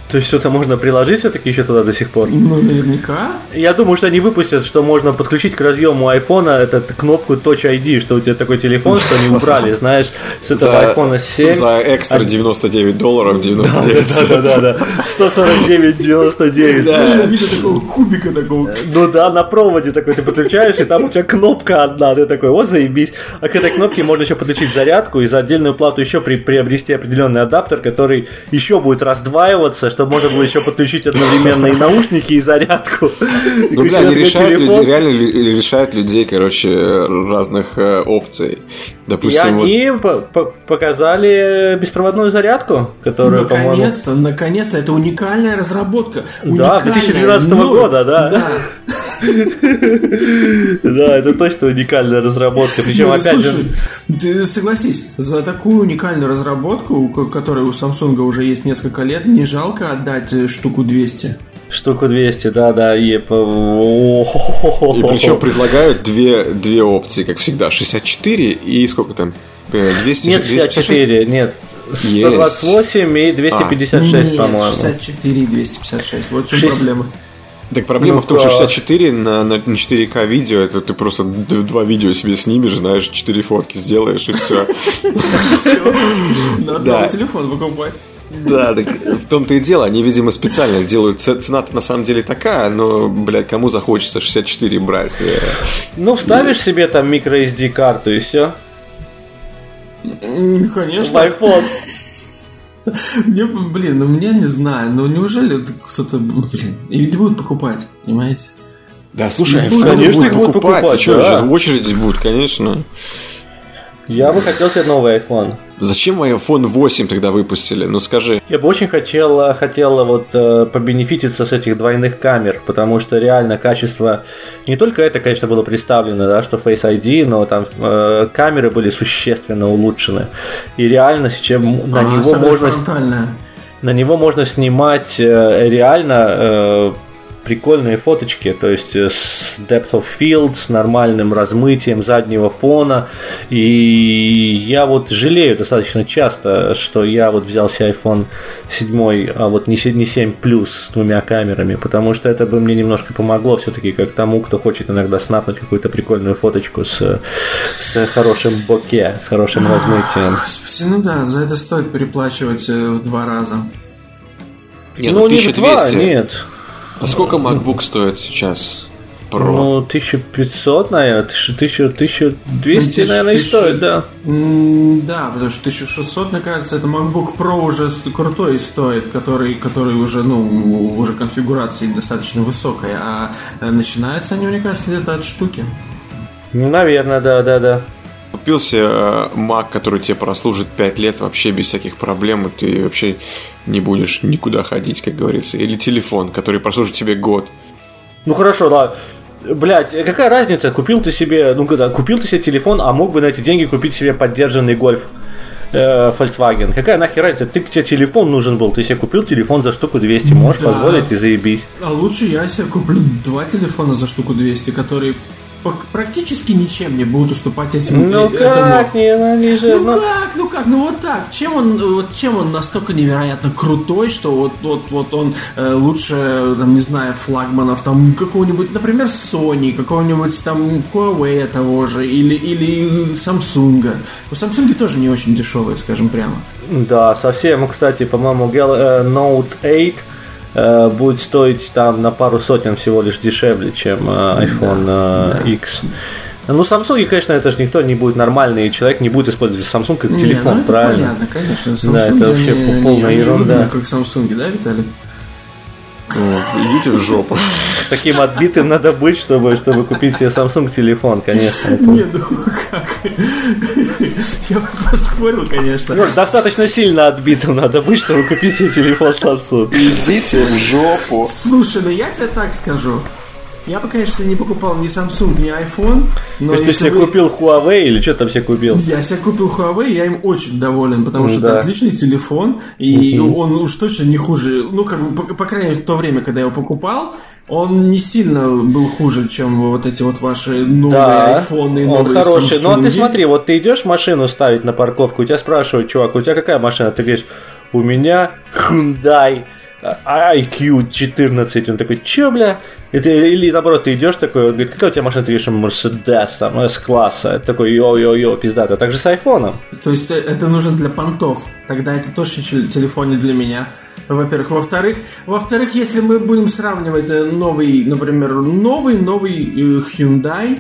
Speaker 1: То есть что-то можно приложить все-таки еще туда до сих пор?
Speaker 2: Ну, наверняка.
Speaker 1: Я думаю, что они выпустят, что можно подключить к разъему айфона этот кнопку Touch ID, что у тебя такой телефон, что они убрали, знаешь, с этого айфона 7.
Speaker 3: За экстра 99 долларов 99
Speaker 1: Да, да, да, да. 149,99.
Speaker 2: Даже вида такого кубика такого.
Speaker 1: Ну да, на проводе такой ты подключаешь, и там у тебя кнопка одна, ты такой, вот заебись. А к этой кнопке можно еще подключить зарядку и за отдельную плату еще при, приобрести определенный адаптер, который еще будет раздваиваться, чтобы можно было еще подключить одновременно и наушники, и зарядку. И
Speaker 3: Ну, бля, они решают
Speaker 1: телефон.
Speaker 3: людей, реально решают людей, короче, разных э, опций.
Speaker 1: И
Speaker 3: Допустим, вот
Speaker 1: они по- по- показали беспроводную зарядку, по-моему...
Speaker 2: Наконец-то, наконец-то, это уникальная разработка.
Speaker 1: Да,
Speaker 2: Уникальная,
Speaker 1: 2012
Speaker 2: но-
Speaker 1: года, да.
Speaker 2: Да.
Speaker 1: Да, это точно уникальная разработка. Причем, опять же,
Speaker 2: ты согласись, за такую уникальную разработку, у ко- которой у Samsung уже есть несколько лет, не жалко отдать э, штуку 200.
Speaker 1: штуку 200, да, да, и...
Speaker 3: И причем предлагают две, две опции, как всегда, 64 и сколько там? Э, 200,
Speaker 1: Нет,
Speaker 3: 256?
Speaker 1: 64, нет. 128 и 256,
Speaker 2: Нет,
Speaker 1: по-моему.
Speaker 2: 64 и 256. Вот в чем
Speaker 1: Шесть-
Speaker 2: проблема.
Speaker 3: Так проблема
Speaker 1: Ну,
Speaker 3: в том, что
Speaker 1: да.
Speaker 3: 64 на, на, на 4К видео, это ты просто два видео себе снимешь, знаешь, 4 фотки сделаешь и все.
Speaker 2: Надо телефон покупать.
Speaker 3: Да, так в том-то и дело. Они, видимо, специально делают. Цена-то на самом деле такая, но, блядь, кому захочется 64 брать? Э,
Speaker 1: Ну, вставишь себе там microSD карту и все.
Speaker 2: М,
Speaker 1: В
Speaker 2: Конечно.
Speaker 1: iPhone.
Speaker 2: Мне, блин, ну мне не знаю, ну неужели кто-то, блин, и ведь будут покупать, понимаете?
Speaker 3: Да, слушай,
Speaker 2: Ну,
Speaker 3: iPhone
Speaker 1: конечно,
Speaker 3: будут
Speaker 1: их будут покупать,
Speaker 3: чё,
Speaker 1: да.
Speaker 3: очереди будут, конечно.
Speaker 1: Я бы хотел себе новый iPhone.
Speaker 3: Зачем iPhone 8 тогда выпустили? Ну скажи.
Speaker 1: Я бы очень хотел, хотел вот э, побенефититься с этих двойных камер, потому что реально качество, не только это, конечно, было представлено, да, что Face ID, но там э, камеры были существенно улучшены. И реально, с чем на
Speaker 2: А,
Speaker 1: него можно
Speaker 2: фронтальная.
Speaker 1: на него можно снимать э, реально э, прикольные фоточки, то есть э, с depth of field, с нормальным размытием заднего фона. И я вот жалею достаточно часто, что я вот взял себе iPhone 7, а вот не 7 Plus с двумя камерами, потому что это бы мне немножко помогло все-таки как тому, кто хочет иногда снапнуть какую-то прикольную фоточку с, с хорошим боке, с хорошим размытием.
Speaker 2: Господи, ну да, за это стоит переплачивать э, в два раза.
Speaker 1: Не, ну, ну не в два, нет.
Speaker 3: А сколько MacBook стоит сейчас?
Speaker 1: Pro? Ну, 1500, наверное, 1000, 1200, ну, наверное, и стоит, да.
Speaker 2: Да, потому что 1600, мне кажется, это MacBook Pro уже крутой стоит, который, который уже, ну, уже конфигурация достаточно высокая, а э, начинаются они, мне кажется, где-то от штуки.
Speaker 1: Наверное, да, да, да.
Speaker 3: Купил себе э, Mac, который тебе прослужит 5 лет вообще без всяких проблем, и ты вообще не будешь никуда ходить, как говорится. Или телефон, который прослужит тебе год.
Speaker 1: Ну хорошо, да. Блять, какая разница, купил ты себе, ну когда, купил ты себе телефон, а мог бы на эти деньги купить себе поддержанный гольф э, Volkswagen. Какая нахер разница? Ты, тебе телефон нужен был, ты себе купил телефон за штуку 200, можешь да. позволить и заебись.
Speaker 2: А лучше я себе куплю два телефона за штуку 200, которые практически ничем не будут уступать этим.
Speaker 1: Ну этому. как, не, ну они же...
Speaker 2: Ну, ну как, ну как, ну вот так. Чем он, вот чем он настолько невероятно крутой, что вот, вот, вот он э, лучше, там, не знаю, флагманов, там, какого-нибудь, например, Sony, какого-нибудь там Huawei того же, или, или Samsung. У Samsung тоже не очень дешевые, скажем прямо.
Speaker 1: Да, совсем, кстати, по-моему, э, Note 8 Э, будет стоить там на пару сотен всего лишь дешевле, чем э, iPhone да, э, X. Ну, Samsung, конечно, это же никто не будет нормальный человек, не будет использовать Samsung как не, телефон, ну, правильно?
Speaker 2: Понятно, конечно.
Speaker 1: Samsung да, это вообще не, полная не, ерунда.
Speaker 2: Не как Samsung, да, Виталий?
Speaker 3: Идите в жопу.
Speaker 1: Таким отбитым надо быть, чтобы, чтобы купить себе Samsung телефон, конечно. Это...
Speaker 2: Не, ну как? Я бы поспорил, конечно. Ну,
Speaker 1: достаточно сильно отбитым надо быть, чтобы купить себе телефон Samsung.
Speaker 3: Идите в жопу.
Speaker 2: Слушай, ну я тебе так скажу. Я бы, конечно, не покупал ни Samsung, ни iPhone.
Speaker 1: Но То есть ты себе вы... купил Huawei или что там себе купил?
Speaker 2: Я себе купил Huawei, я им очень доволен, потому что да. это отличный телефон, и угу. он уж точно не хуже. Ну, как бы, по, по крайней мере, в то время, когда я его покупал, он не сильно был хуже, чем вот эти вот ваши новые да, айфоны, новые он хороший. Samsung.
Speaker 1: Ну, а ты смотри, вот ты идешь машину ставить на парковку, у тебя спрашивают, чувак, у тебя какая машина? Ты говоришь, у меня Hyundai IQ 14. Он такой, чё, бля? Это, или наоборот, ты идешь такой, он говорит, какая у тебя машина? Ты говоришь, Мерседес, там, S-класса. Это такой, йо-йо-йо, пиздато. Так же с айфоном.
Speaker 2: То есть э, это нужно для понтов. Тогда это точно телефон не для меня. Во-первых. Во-вторых, во-вторых, если мы будем сравнивать э, новый, например, новый, новый э, Hyundai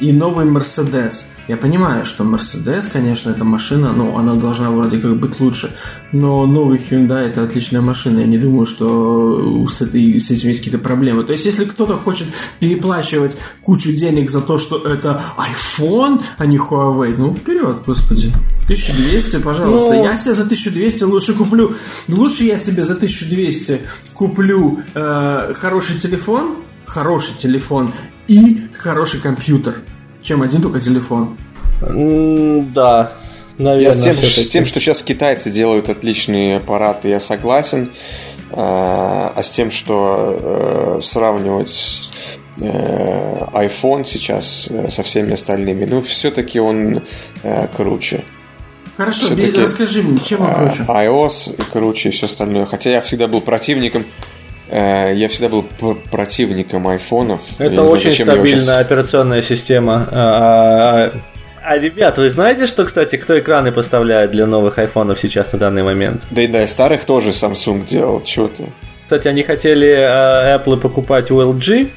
Speaker 2: и новый Mercedes – я понимаю, что Mercedes, конечно, эта машина, ну, она должна вроде как быть лучше, но новый Hyundai это отличная машина. Я не думаю, что с, этой, с этим есть какие-то проблемы. То есть, если кто-то хочет переплачивать кучу денег за то, что это iPhone, а не Huawei, ну, вперед, господи. 1200, пожалуйста. Ну... Я себе за 1200 лучше куплю. Лучше я себе за 1200 куплю э, хороший телефон, хороший телефон и хороший компьютер чем один только телефон.
Speaker 1: да, наверное. Я
Speaker 3: с тем, с тем, что сейчас китайцы делают отличные аппараты, я согласен. А, а с тем, что э, сравнивать э, iPhone сейчас э, со всеми остальными, ну, все-таки он круче.
Speaker 2: Хорошо, расскажи мне, чем он круче?
Speaker 3: iOS круче и все остальное. Хотя я всегда был противником я всегда был противником айфонов.
Speaker 1: Это очень знаю, стабильная сейчас... операционная система. А, а, а, ребят, вы знаете, что, кстати, кто экраны поставляет для новых айфонов сейчас на данный момент?
Speaker 3: Да и да, старых тоже Samsung делал, что ты.
Speaker 1: Кстати, они хотели э, Apple покупать у LG,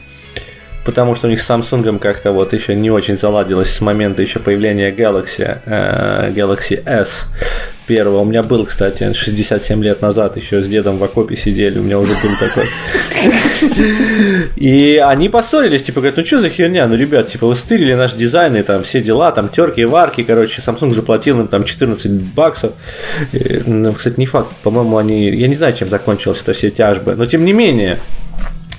Speaker 1: потому что у них с Samsung как-то вот еще не очень заладилось с момента еще появления Galaxy, э, Galaxy S первого. У меня был, кстати, 67 лет назад, еще с дедом в окопе сидели, у меня уже был такой. И они поссорились, типа, говорят, ну что за херня, ну, ребят, типа, вы стырили наш дизайн и там все дела, там терки и варки, короче, Samsung заплатил им там 14 баксов. Ну, кстати, не факт, по-моему, они, я не знаю, чем закончилась эта все тяжбы, но тем не менее,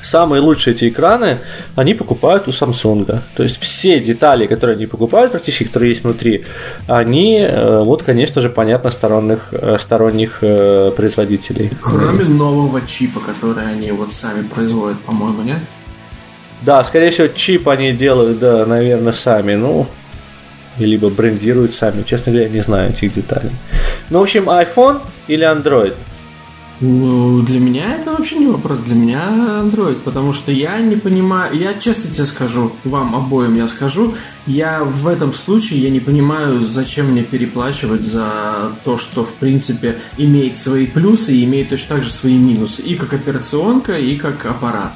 Speaker 1: самые лучшие эти экраны они покупают у Samsung. То есть все детали, которые они покупают, практически, которые есть внутри, они, э, вот, конечно же, понятно, сторонних, э, сторонних э, производителей.
Speaker 2: Кроме нового чипа, который они вот сами производят, по-моему, нет?
Speaker 1: Да, скорее всего, чип они делают, да, наверное, сами. Ну, либо брендируют сами. Честно говоря, не знаю этих деталей. Ну, в общем, iPhone или Android?
Speaker 2: Ну, для меня это вообще не вопрос. Для меня Android, потому что я не понимаю, я честно тебе скажу, вам обоим я скажу, я в этом случае я не понимаю, зачем мне переплачивать за то, что в принципе имеет свои плюсы и имеет точно так же свои минусы, и как операционка, и как аппарат.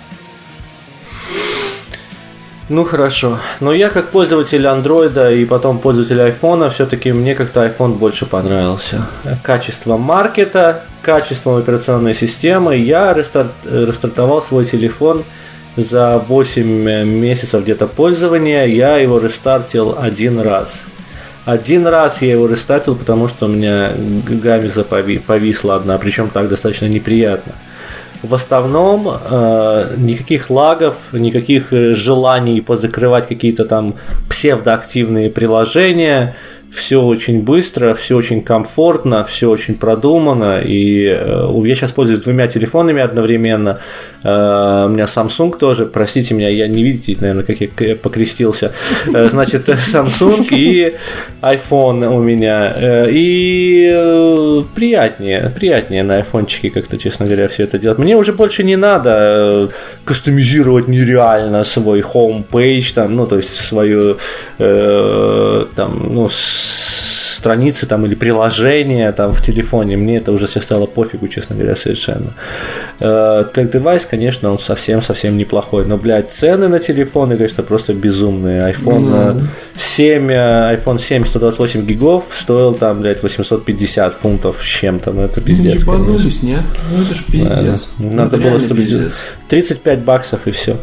Speaker 1: Ну хорошо. Но я как пользователь андроида и потом пользователь айфона, все-таки мне как-то iPhone больше понравился. Качество маркета, качеством операционной системы. Я рестарт, рестартовал свой телефон за 8 месяцев где-то пользования. Я его рестартил один раз. Один раз я его рестартил, потому что у меня гамиза повисла одна, причем так достаточно неприятно в основном э, никаких лагов, никаких э, желаний позакрывать какие-то там псевдоактивные приложения все очень быстро, все очень комфортно, все очень продумано. И э, я сейчас пользуюсь двумя телефонами одновременно. Э, у меня Samsung тоже, простите меня, я не видите, наверное, как я покрестился. Э, значит, Samsung и iPhone у меня. И приятнее, приятнее на айфончике как-то, честно говоря, все это делать. Мне уже больше не надо кастомизировать нереально свой homepage, там, ну, то есть свою там, ну, страницы там или приложения там в телефоне, мне это уже все стало пофигу, честно говоря, совершенно. Э, как девайс, конечно, он совсем-совсем неплохой, но, блядь, цены на телефоны, конечно, просто безумные. iPhone mm. 7, iPhone 7 128 гигов стоил там, блядь, 850 фунтов с чем-то, ну это пиздец,
Speaker 2: Не поносись, нет? Ну это ж пиздец.
Speaker 1: Надо было, чтобы 35 баксов и все.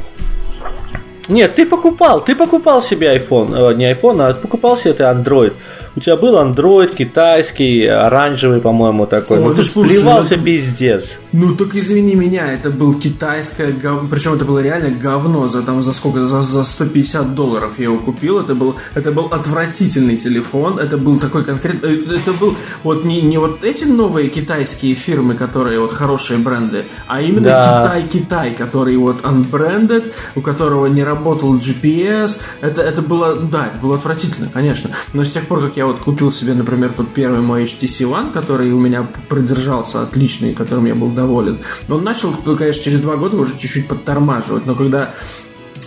Speaker 1: Нет, ты покупал, ты покупал себе iPhone, э, не iPhone, а покупал себе ты Android. У тебя был Android китайский, оранжевый, по-моему, такой. Ой, ну ты слушай, плевался ну, пиздец.
Speaker 2: Ну так извини меня, это был китайское говно, причем это было реально говно за там за сколько, за, за 150 долларов я его купил. Это был, это был отвратительный телефон, это был такой конкретный, э, это был вот не, не вот эти новые китайские фирмы, которые вот хорошие бренды, а именно да. Китай-Китай, который вот unbranded, у которого не работал GPS. Это, это было, да, это было отвратительно, конечно. Но с тех пор, как я вот купил себе, например, тот первый мой HTC One, который у меня продержался отличный, которым я был доволен, он начал, ну, конечно, через два года уже чуть-чуть подтормаживать. Но когда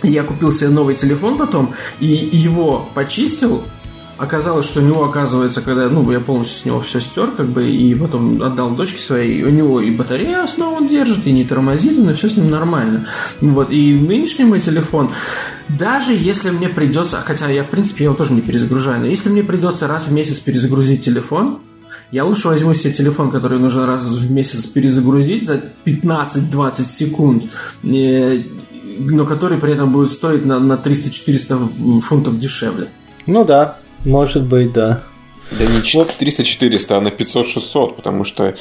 Speaker 2: я купил себе новый телефон потом и его почистил, оказалось, что у него, оказывается, когда, ну, я полностью с него все стер, как бы, и потом отдал дочке своей, у него и батарея он держит, и не тормозит, и все с ним нормально. Вот, и нынешний мой телефон, даже если мне придется, хотя я, в принципе, его тоже не перезагружаю, но если мне придется раз в месяц перезагрузить телефон, я лучше возьму себе телефон, который нужно раз в месяц перезагрузить за 15-20 секунд, э, но который при этом будет стоить на, на 300-400 фунтов дешевле.
Speaker 1: Ну да, может быть, да.
Speaker 3: Да не 300-400, а на 500-600, потому что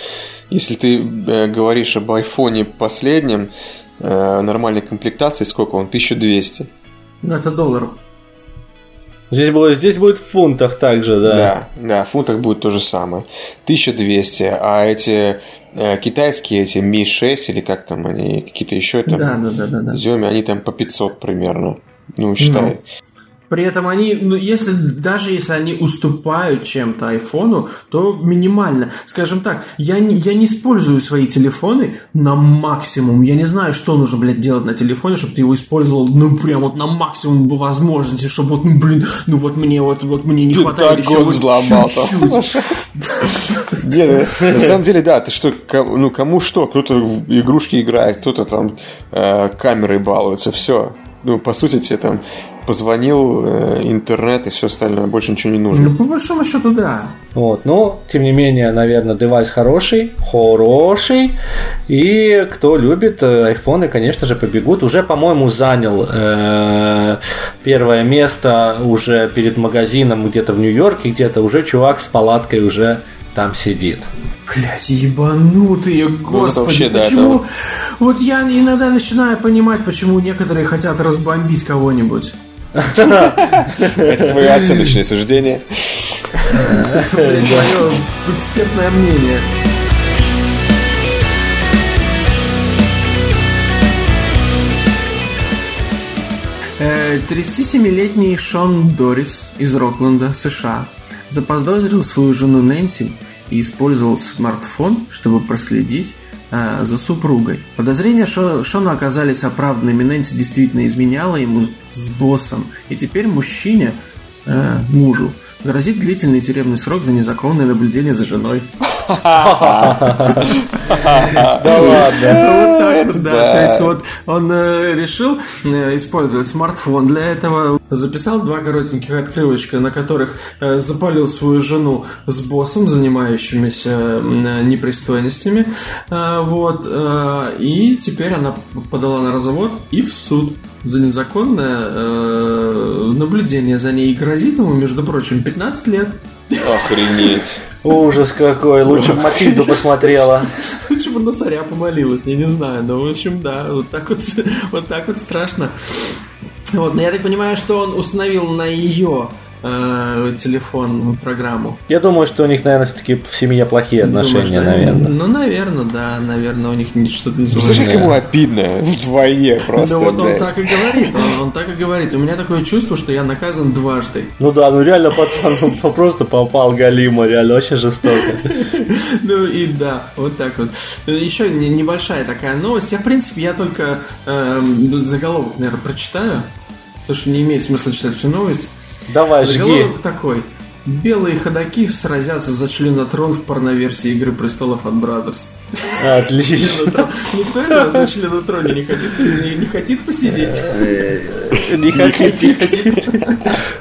Speaker 3: если ты э, говоришь об айфоне последнем, э, нормальной комплектации, сколько он? 1200.
Speaker 2: Ну, это долларов.
Speaker 1: Здесь, было, здесь будет в фунтах также, да?
Speaker 3: Да, да, в фунтах будет то же самое. 1200, а эти э, китайские, эти Ми-6 или как там они, какие-то еще там,
Speaker 2: да, да, да, да, да.
Speaker 3: Зёми, они там по 500 примерно. Ну, считай. Ну.
Speaker 2: При этом они, ну, если, даже если они уступают чем-то айфону, то минимально. Скажем так, я не, я не использую свои телефоны на максимум. Я не знаю, что нужно, блядь, делать на телефоне, чтобы ты его использовал, ну, прям вот на максимум возможности, чтобы вот, ну, блин, ну, вот мне вот, вот мне не хватает еще вот
Speaker 3: чуть-чуть. Нет, на самом деле, да, ты что, ну, кому что, кто-то игрушки играет, кто-то там э, камерой балуется, все ну, по сути, тебе там позвонил, э, интернет и все остальное, больше ничего не нужно.
Speaker 2: Ну, по большому счету, да.
Speaker 1: Вот, но, тем не менее, наверное, девайс хороший, хороший, и кто любит э, айфоны, конечно же, побегут. Уже, по-моему, занял э, первое место уже перед магазином где-то в Нью-Йорке, где-то уже чувак с палаткой уже там сидит.
Speaker 2: Блять, ебанутые, господи,
Speaker 3: вообще, да,
Speaker 2: почему...
Speaker 3: это
Speaker 2: Вот я иногда начинаю понимать, почему некоторые хотят разбомбить кого-нибудь.
Speaker 3: Это твое оценочное суждение.
Speaker 2: Это, мое экспертное мнение. Э, 37-летний Шон Дорис из Рокленда, США, заподозрил свою жену Нэнси и использовал смартфон, чтобы проследить э, за супругой. Подозрения Шо- Шона оказались оправданными. Нэнси действительно изменяла ему с боссом. И теперь мужчине, э, мужу, грозит длительный тюремный срок за незаконное наблюдение за женой.
Speaker 1: Да ладно.
Speaker 2: Вот так вот, да. То есть вот он э, решил э, использовать смартфон для этого. Записал два коротеньких отрывочка, на которых э, запалил свою жену с боссом, занимающимися непристойностями. Вот. и теперь она подала на развод и в суд за незаконное э, наблюдение за ней. И грозит ему, между прочим, 15 лет.
Speaker 3: Охренеть.
Speaker 1: Ужас какой, лучше бы Матильду посмотрела.
Speaker 2: Лучше бы на царя помолилась, я не знаю. Но, в общем, да, вот так вот, вот так вот страшно. Вот, но я так понимаю, что он установил на ее э, телефон программу.
Speaker 1: Я думаю, что у них, наверное, все-таки в семье плохие отношения,
Speaker 2: Думаешь, да?
Speaker 1: наверное.
Speaker 2: Ну, наверное, да, наверное, у них что-то не
Speaker 3: Представляешь, как ему обидно вдвойне просто,
Speaker 2: Да вот он так и говорит, он, он так и говорит. У меня такое чувство, что я наказан дважды.
Speaker 1: Ну да, ну реально пацан ну, просто попал Галима, реально очень жестоко.
Speaker 2: Ну и да, вот так вот. Еще не- небольшая такая новость. Я, в принципе, я только эм, заголовок, наверное, прочитаю, потому что не имеет смысла читать всю новость.
Speaker 1: Давай, жги.
Speaker 2: Заголовок такой. Белые ходаки сразятся за членотрон в порноверсии Игры престолов от Brothers.
Speaker 1: Отлично.
Speaker 2: Никто из вас на членотроне не хотит, не, не хотит посидеть?
Speaker 1: Не хотит, не хотит.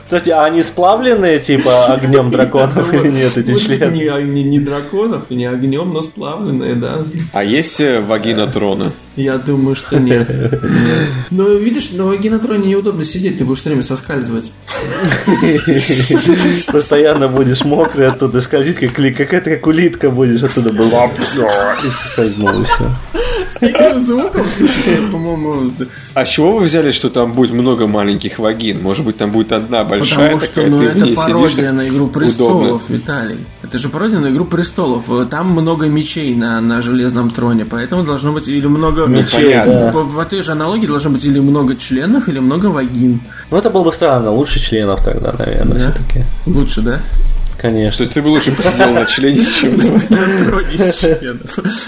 Speaker 1: Кстати, а они сплавленные, типа, огнем драконов или нет, эти члены?
Speaker 2: Не драконов, не огнем, но сплавленные, да.
Speaker 3: А есть э, вагина трона?
Speaker 2: Я думаю, что нет. Но видишь, на вагинотроне неудобно сидеть, ты будешь все время соскальзывать.
Speaker 1: Постоянно будешь мокрый оттуда скользить, как, какая-то как улитка будешь оттуда была. И соскользнул, и все.
Speaker 2: С каким звуком, слушайте, по-моему,
Speaker 3: А с чего вы взяли, что там будет много маленьких вагин? Может быть, там будет одна большая
Speaker 2: Потому что
Speaker 3: такая,
Speaker 2: ну, это пародия на Игру
Speaker 3: удобно.
Speaker 2: престолов, Виталий. Это же пародия на Игру престолов. Там много мечей на, на железном троне, поэтому должно быть или много...
Speaker 1: Мечей,
Speaker 3: понятно.
Speaker 1: да.
Speaker 2: По, по той же аналогии должно быть или много членов, или много вагин.
Speaker 1: Ну, это было бы странно. Лучше членов тогда, наверное,
Speaker 2: Да?
Speaker 1: все-таки.
Speaker 2: Лучше, да?
Speaker 3: То
Speaker 1: Конечно.
Speaker 3: есть ты бы лучше посидел на члене, чем на
Speaker 2: троне.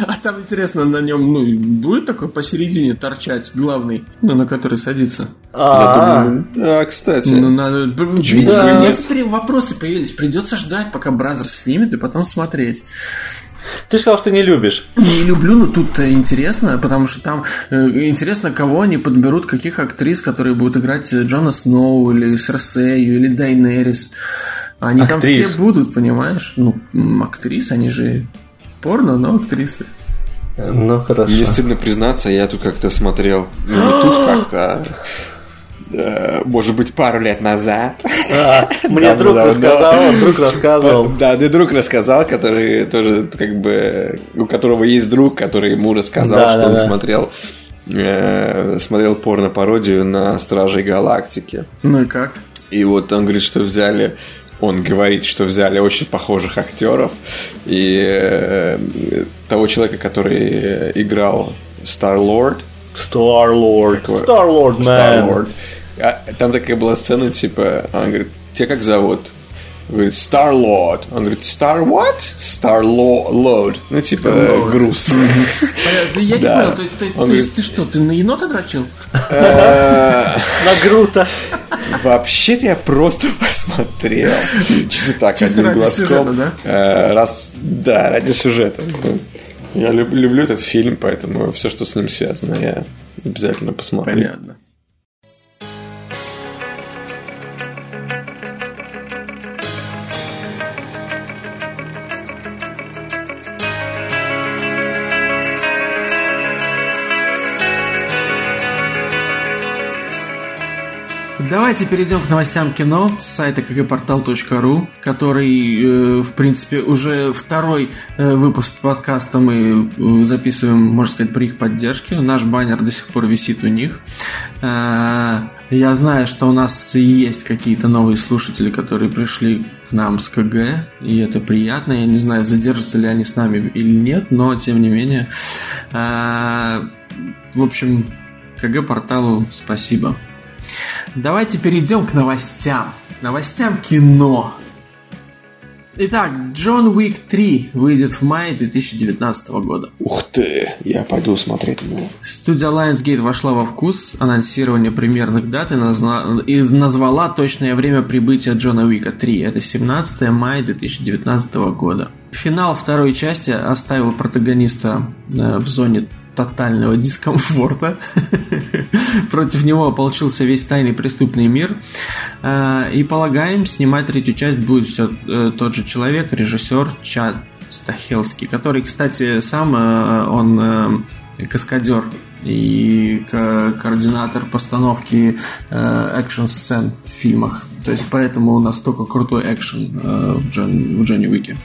Speaker 2: А там, интересно, на нем ну, будет такой посередине торчать главный, ну, на который садится?
Speaker 1: А,
Speaker 3: Да, кстати.
Speaker 2: Ну, надо...
Speaker 1: Да.
Speaker 2: некоторые вопросы появились. Придется ждать, пока Бразер снимет, и потом смотреть.
Speaker 1: ты сказал, что не любишь.
Speaker 2: Не люблю, но тут интересно, потому что там э, интересно, кого они подберут, каких актрис, которые будут играть Джона Сноу или Серсею или Дайнерис. Они там
Speaker 1: Актрис.
Speaker 2: все будут, понимаешь? Ну, м, актрис, они же порно, но актрисы.
Speaker 1: Ну, хорошо.
Speaker 3: Мне стыдно признаться, я тут как-то смотрел, ну не тут как-то, а, э, может быть, пару лет назад.
Speaker 1: А, Мне друг
Speaker 3: да,
Speaker 1: рассказал, друг рассказывал.
Speaker 3: Да, да, друг рассказал, который тоже как бы у которого есть друг, который ему рассказал,
Speaker 1: Да,
Speaker 3: что
Speaker 1: да,
Speaker 3: он
Speaker 1: да.
Speaker 3: смотрел э, смотрел порно-пародию на Стражей Галактики.
Speaker 2: Ну и как?
Speaker 3: И вот он говорит, что взяли, он говорит, что взяли очень похожих актеров. И э, того человека, который э, играл Star-Lord,
Speaker 1: Star-Lord.
Speaker 3: Такое-
Speaker 1: Star-Lord, man.
Speaker 3: Star-Lord. А там такая была сцена, типа, он говорит, тебя как зовут? Он говорит, Star-Lord. Он говорит, Star what? Star-Lord. Ну, типа, груз.
Speaker 2: Понятно, Я не
Speaker 3: Да.
Speaker 2: понял, ты что, ты на енота дрочил?
Speaker 3: Э,
Speaker 1: На Грута.
Speaker 3: Вообще-то я просто посмотрел. Чисто так, одним
Speaker 2: ради
Speaker 3: глазком.
Speaker 2: сюжета, да?
Speaker 3: Э, Раз, да, ради сюжета. Ну, Я люб- люблю этот фильм, поэтому все, что с ним связано, я обязательно посмотрю.
Speaker 2: Понятно. Давайте перейдем к новостям кино с сайта kgportal.ru, который, э, в принципе, уже второй э, выпуск подкаста мы э, записываем, можно сказать, при их поддержке. Наш баннер до сих пор висит у них. Я знаю, что у нас есть какие-то новые слушатели, которые пришли к нам с КГ, и это приятно. Я не знаю, задержатся ли они с нами или нет, но тем не менее. В общем, КГ порталу спасибо. Давайте перейдем к новостям. К новостям кино. Итак, Джон Уик 3 выйдет в мае 2019 года.
Speaker 3: Ух ты, я пойду смотреть его.
Speaker 2: Студия Lionsgate вошла во вкус анонсирования примерных дат и, назна... и назвала точное время прибытия Джона Уика 3. Это 17 мая 2019 года. Финал второй части оставил протагониста э, в зоне тотального дискомфорта. Против него ополчился весь тайный преступный мир. Э, и полагаем, снимать третью часть будет все э, тот же человек, режиссер Чад Стахелский, который, кстати, сам э, он каскадер и координатор постановки экшн-сцен в фильмах. То есть поэтому у нас только крутой экшен в, Джон, Джонни Уике.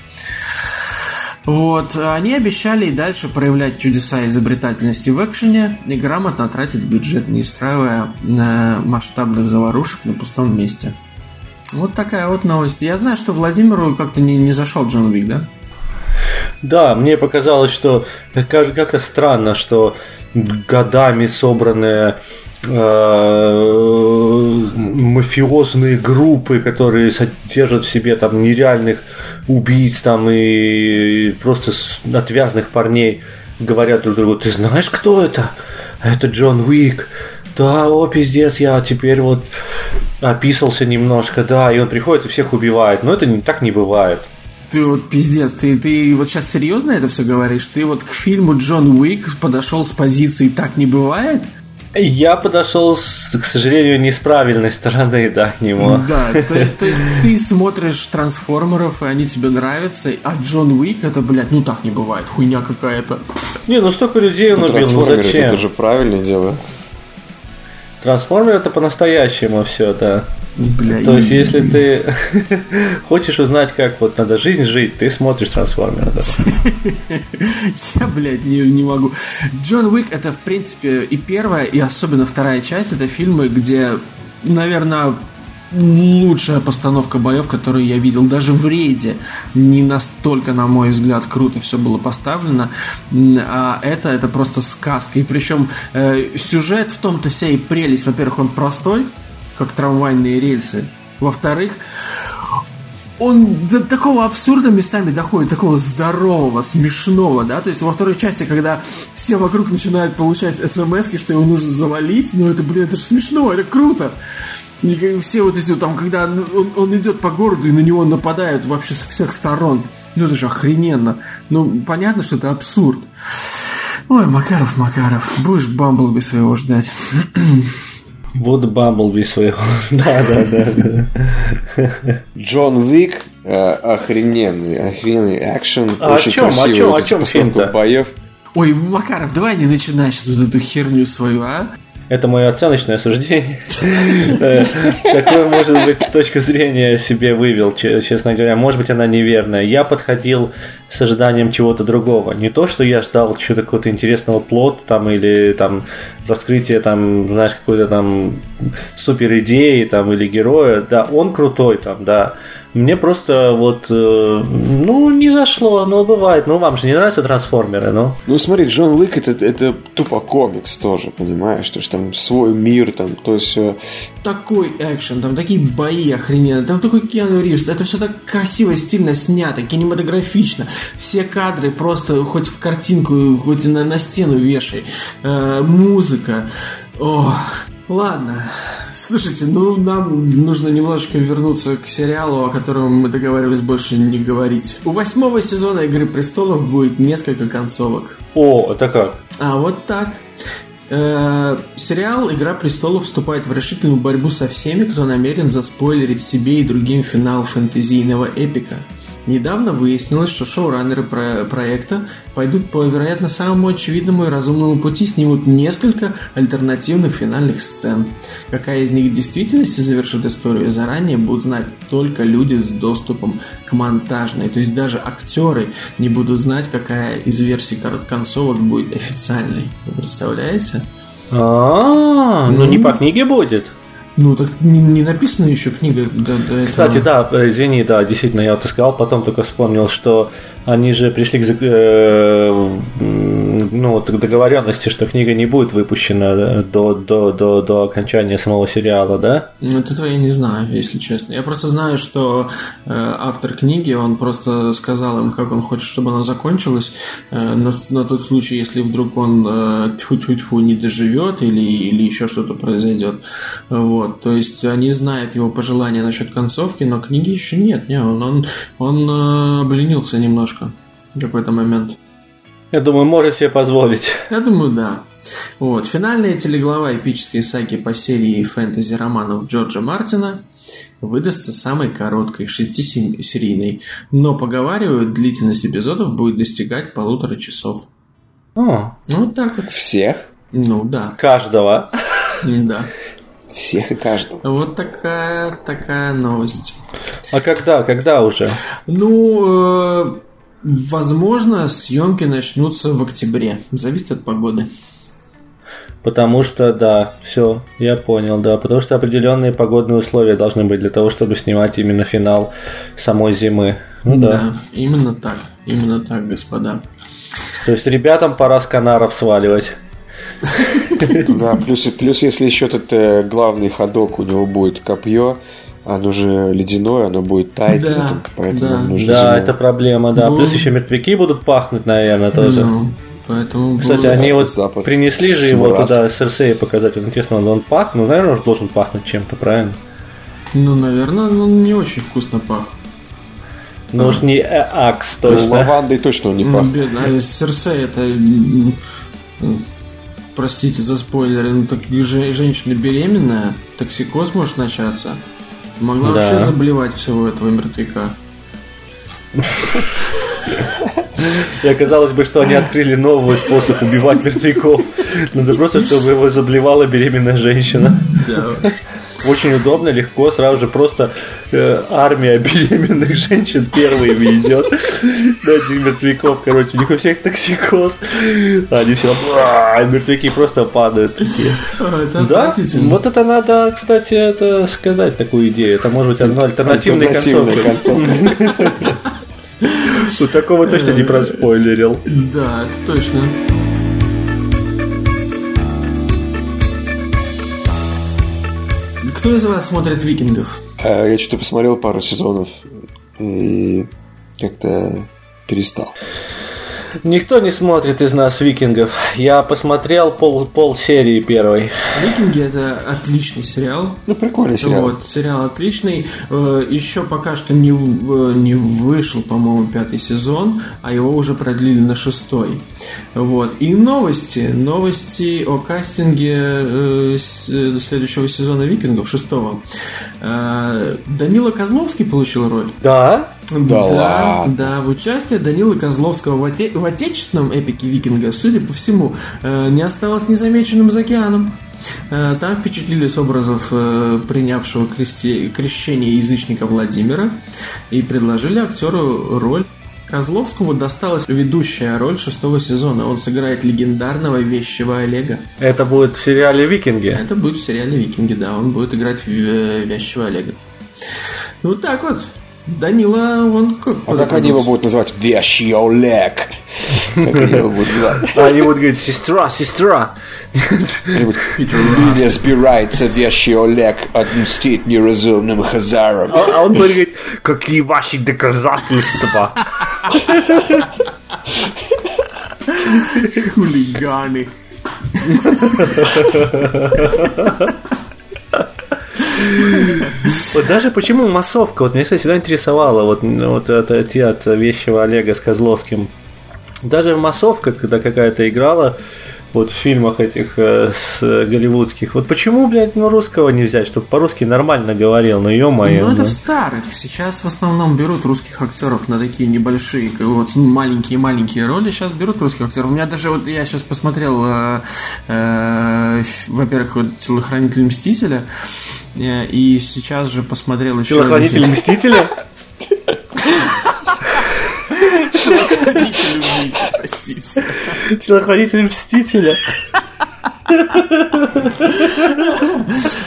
Speaker 2: Вот, они обещали и дальше проявлять чудеса изобретательности в экшене и грамотно тратить бюджет, не устраивая э, масштабных заварушек на пустом месте. Вот такая вот новость. Я знаю, что Владимиру как-то не, не зашел Джон Вик, да?
Speaker 1: Да, мне показалось, что как-то странно, что годами собранная мафиозные группы, которые содержат в себе там нереальных убийц там и просто отвязных парней говорят друг другу, ты знаешь, кто это? Это Джон Уик. Да, о, пиздец, я теперь вот описался немножко, да, и он приходит и всех убивает. Но это не, так не бывает.
Speaker 2: Ты вот пиздец, ты, ты вот сейчас серьезно это все говоришь? Ты вот к фильму Джон Уик подошел с позиции «так не бывает»?
Speaker 1: Я подошел, к сожалению, не с правильной стороны, да, к нему.
Speaker 2: Да, то, то есть ты смотришь трансформеров, и они тебе нравятся, а Джон Уик это, блядь, ну так не бывает, хуйня какая-то.
Speaker 1: Не, ну столько людей он ну, убил, ну зачем?
Speaker 3: Это же правильное дело.
Speaker 1: Трансформер это по-настоящему все, да. Бля, То есть, если ты хочешь узнать, как вот надо жизнь жить, ты смотришь трансформеры. Да?
Speaker 2: Я, блядь, не, не могу. Джон Уик это, в принципе, и первая, и особенно вторая часть. Это фильмы, где, наверное, лучшая постановка боев, которую я видел. Даже в рейде не настолько, на мой взгляд, круто все было поставлено. А это, это просто сказка. И причем э, сюжет в том-то вся и прелесть. Во-первых, он простой, как трамвайные рельсы. Во-вторых, он до такого абсурда местами доходит, такого здорового, смешного, да, то есть во второй части, когда все вокруг начинают получать смс что его нужно завалить, ну это, блин, это же смешно, это круто. И все вот эти, там, когда он, он идет по городу и на него нападают вообще со всех сторон, ну это же охрененно. Ну, понятно, что это абсурд. Ой, Макаров, Макаров, будешь Бамблби своего ждать.
Speaker 1: Буду Бамблби своего. да, да, да.
Speaker 3: Джон Уик э, охрененный, охрененный экшен.
Speaker 1: А очень о чем, красивый, о чем, о чем фильм-то?
Speaker 3: боев.
Speaker 2: Ой, Макаров, давай не начинай сейчас вот эту херню свою, а?
Speaker 1: Это мое оценочное суждение. Э, такое, может быть, с точки зрения себе вывел, честно говоря. Может быть, она неверная. Я подходил с ожиданием чего-то другого. Не то, что я ждал чего-то какого-то интересного плота там или там раскрытие там, знаешь, какой-то там супер идеи там или героя. Да, он крутой там, да. Мне просто вот, э, ну, не зашло, ну, бывает. Ну, вам же не нравятся трансформеры, ну?
Speaker 3: Ну, смотри, Джон Уик это, это тупо комикс тоже, понимаешь? То есть там свой мир, там, то есть... Э...
Speaker 2: Такой экшен, там такие бои охрененные, там такой Киану Ривз, это все так красиво, стильно снято, кинематографично. Все кадры просто хоть в картинку, хоть на, на стену вешай. Э, музыка. Ох, ладно. Слушайте, ну нам нужно немножечко вернуться к сериалу, о котором мы договаривались больше не говорить. У восьмого сезона Игры престолов будет несколько концовок.
Speaker 1: О, это как?
Speaker 2: А вот так. Э, сериал «Игра престолов» вступает в решительную борьбу со всеми, кто намерен заспойлерить себе и другим финал фэнтезийного эпика. Недавно выяснилось, что шоураннеры про- проекта пойдут по, вероятно, самому очевидному и разумному пути, снимут несколько альтернативных финальных сцен. Какая из них в действительности завершит историю, заранее будут знать только люди с доступом к монтажной. То есть даже актеры не будут знать, какая из версий концовок будет официальной. Вы представляете?
Speaker 1: А, ну не по книге будет.
Speaker 2: Ну, так не, не написана еще книга до, до
Speaker 1: Кстати, да, э, извини, да, действительно, я вот сказал, потом только вспомнил, что они же пришли к э, ну, договоренности, что книга не будет выпущена до, до, до, до окончания самого сериала, да?
Speaker 2: Ну, этого я не знаю, если честно. Я просто знаю, что э, автор книги, он просто сказал им, как он хочет, чтобы она закончилась, э, на, на тот случай, если вдруг он э, тьфу-тьфу-тьфу не доживет или, или еще что-то произойдет. Вот, то есть они знают его пожелания насчет концовки, но книги еще нет, не, он, он, он э, обленился немножко в какой-то момент.
Speaker 1: Я думаю, может себе позволить.
Speaker 2: Я думаю, да. Вот. Финальная телеглава эпической саги по серии фэнтези-романов Джорджа Мартина выдастся самой короткой, 6-серийной, но, поговаривают, длительность эпизодов будет достигать полутора часов.
Speaker 1: О.
Speaker 2: Ну, вот так вот.
Speaker 3: Всех?
Speaker 2: Ну, да.
Speaker 1: Каждого.
Speaker 2: Да.
Speaker 3: Всех и каждого.
Speaker 2: Вот такая, такая новость.
Speaker 1: А когда? Когда уже?
Speaker 2: Ну, э, возможно, съемки начнутся в октябре. Зависит от погоды.
Speaker 1: Потому что, да, все, я понял, да. Потому что определенные погодные условия должны быть для того, чтобы снимать именно финал самой зимы. Ну да. Да,
Speaker 2: именно так. Именно так, господа.
Speaker 1: То есть ребятам пора с канаров сваливать.
Speaker 3: Да, плюс, плюс если еще этот э, главный ходок у него будет копье, оно же ледяное, оно будет таять,
Speaker 2: да,
Speaker 1: поэтому да. нужно Да, это проблема, да. Ну, Плюс еще мертвяки будут пахнуть, наверное, тоже. Ну,
Speaker 2: поэтому
Speaker 1: Кстати, они вот Запад. принесли же Смрад. его туда Серсея показать. Вот интересно, он, он пах, ну, наверное, он должен пахнуть чем-то, правильно?
Speaker 2: Ну, наверное, он не очень вкусно пах.
Speaker 1: Ну уж не Акс точно. Ну,
Speaker 3: лавандой точно он не пах. Ну,
Speaker 2: а Серсей это простите за спойлеры, ну так же женщина беременная, токсикоз может начаться. Могла да. вообще заболевать всего этого мертвяка.
Speaker 1: И оказалось бы, что они открыли новый способ убивать мертвяков. Надо просто, чтобы его заблевала беременная женщина. Да. Очень удобно, легко, сразу же просто э, армия беременных женщин первыми идет. Да, этих мертвяков, короче, у них у всех токсикоз. Они все, а, мертвяки просто падают такие.
Speaker 2: Да,
Speaker 1: вот это надо, кстати, это сказать, такую идею. Это может быть одно альтернативной концовкой. Вот такого точно не проспойлерил.
Speaker 2: Да, это точно. Кто из вас смотрит викингов?
Speaker 3: А, я что-то посмотрел пару сезонов и как-то перестал.
Speaker 1: Никто не смотрит из нас викингов. Я посмотрел пол, пол серии первой.
Speaker 2: Викинги это отличный сериал.
Speaker 3: Ну, прикольный сериал. Вот,
Speaker 2: сериал отличный. Э, Еще пока что не, не вышел, по-моему, пятый сезон, а его уже продлили на шестой. Вот. И новости. Новости о кастинге э, следующего сезона викингов, шестого. Э, Данила Козловский получил роль.
Speaker 1: Да?
Speaker 3: Да, да,
Speaker 2: ладно. да, в участии Данилы Козловского в, оте- в отечественном эпике Викинга, судя по всему, э, не осталось незамеченным за океаном. Э, там впечатлили с образов э, принявшего крести... крещение язычника Владимира и предложили актеру роль Козловскому досталась ведущая роль шестого сезона. Он сыграет легендарного вещего Олега.
Speaker 1: Это будет в сериале «Викинги»?
Speaker 2: Это будет в сериале «Викинги», да. Он будет играть вещего Олега. Ну, так вот. Данила, он
Speaker 3: как... А как они его будут называть? Вещий Олег. Как
Speaker 1: они его будут звать? Они будут говорить, сестра, сестра.
Speaker 3: Не збирается вещий Олег отмстить неразумным хазарам.
Speaker 1: А, а он будет говорить, какие ваши доказательства?
Speaker 2: Хулиганы.
Speaker 1: Вот даже почему массовка, вот меня, кстати, всегда интересовало, вот, вот это от вещего Олега с Козловским. Даже массовка, когда какая-то играла, вот в фильмах этих э, с голливудских. Вот почему, блядь, ну русского не взять, чтобы по-русски нормально говорил, ну ё-моё.
Speaker 2: Ну это в старых. Сейчас в основном берут русских актеров на такие небольшие, вот маленькие-маленькие роли. Сейчас берут русских актеров. У меня даже вот я сейчас посмотрел, э, э, во-первых, вот телохранитель Мстителя, э, и сейчас же посмотрел еще.
Speaker 1: Телохранитель Мстителя?
Speaker 2: Телохранитель Мстителя, простите.
Speaker 1: Телохранитель Мстителя.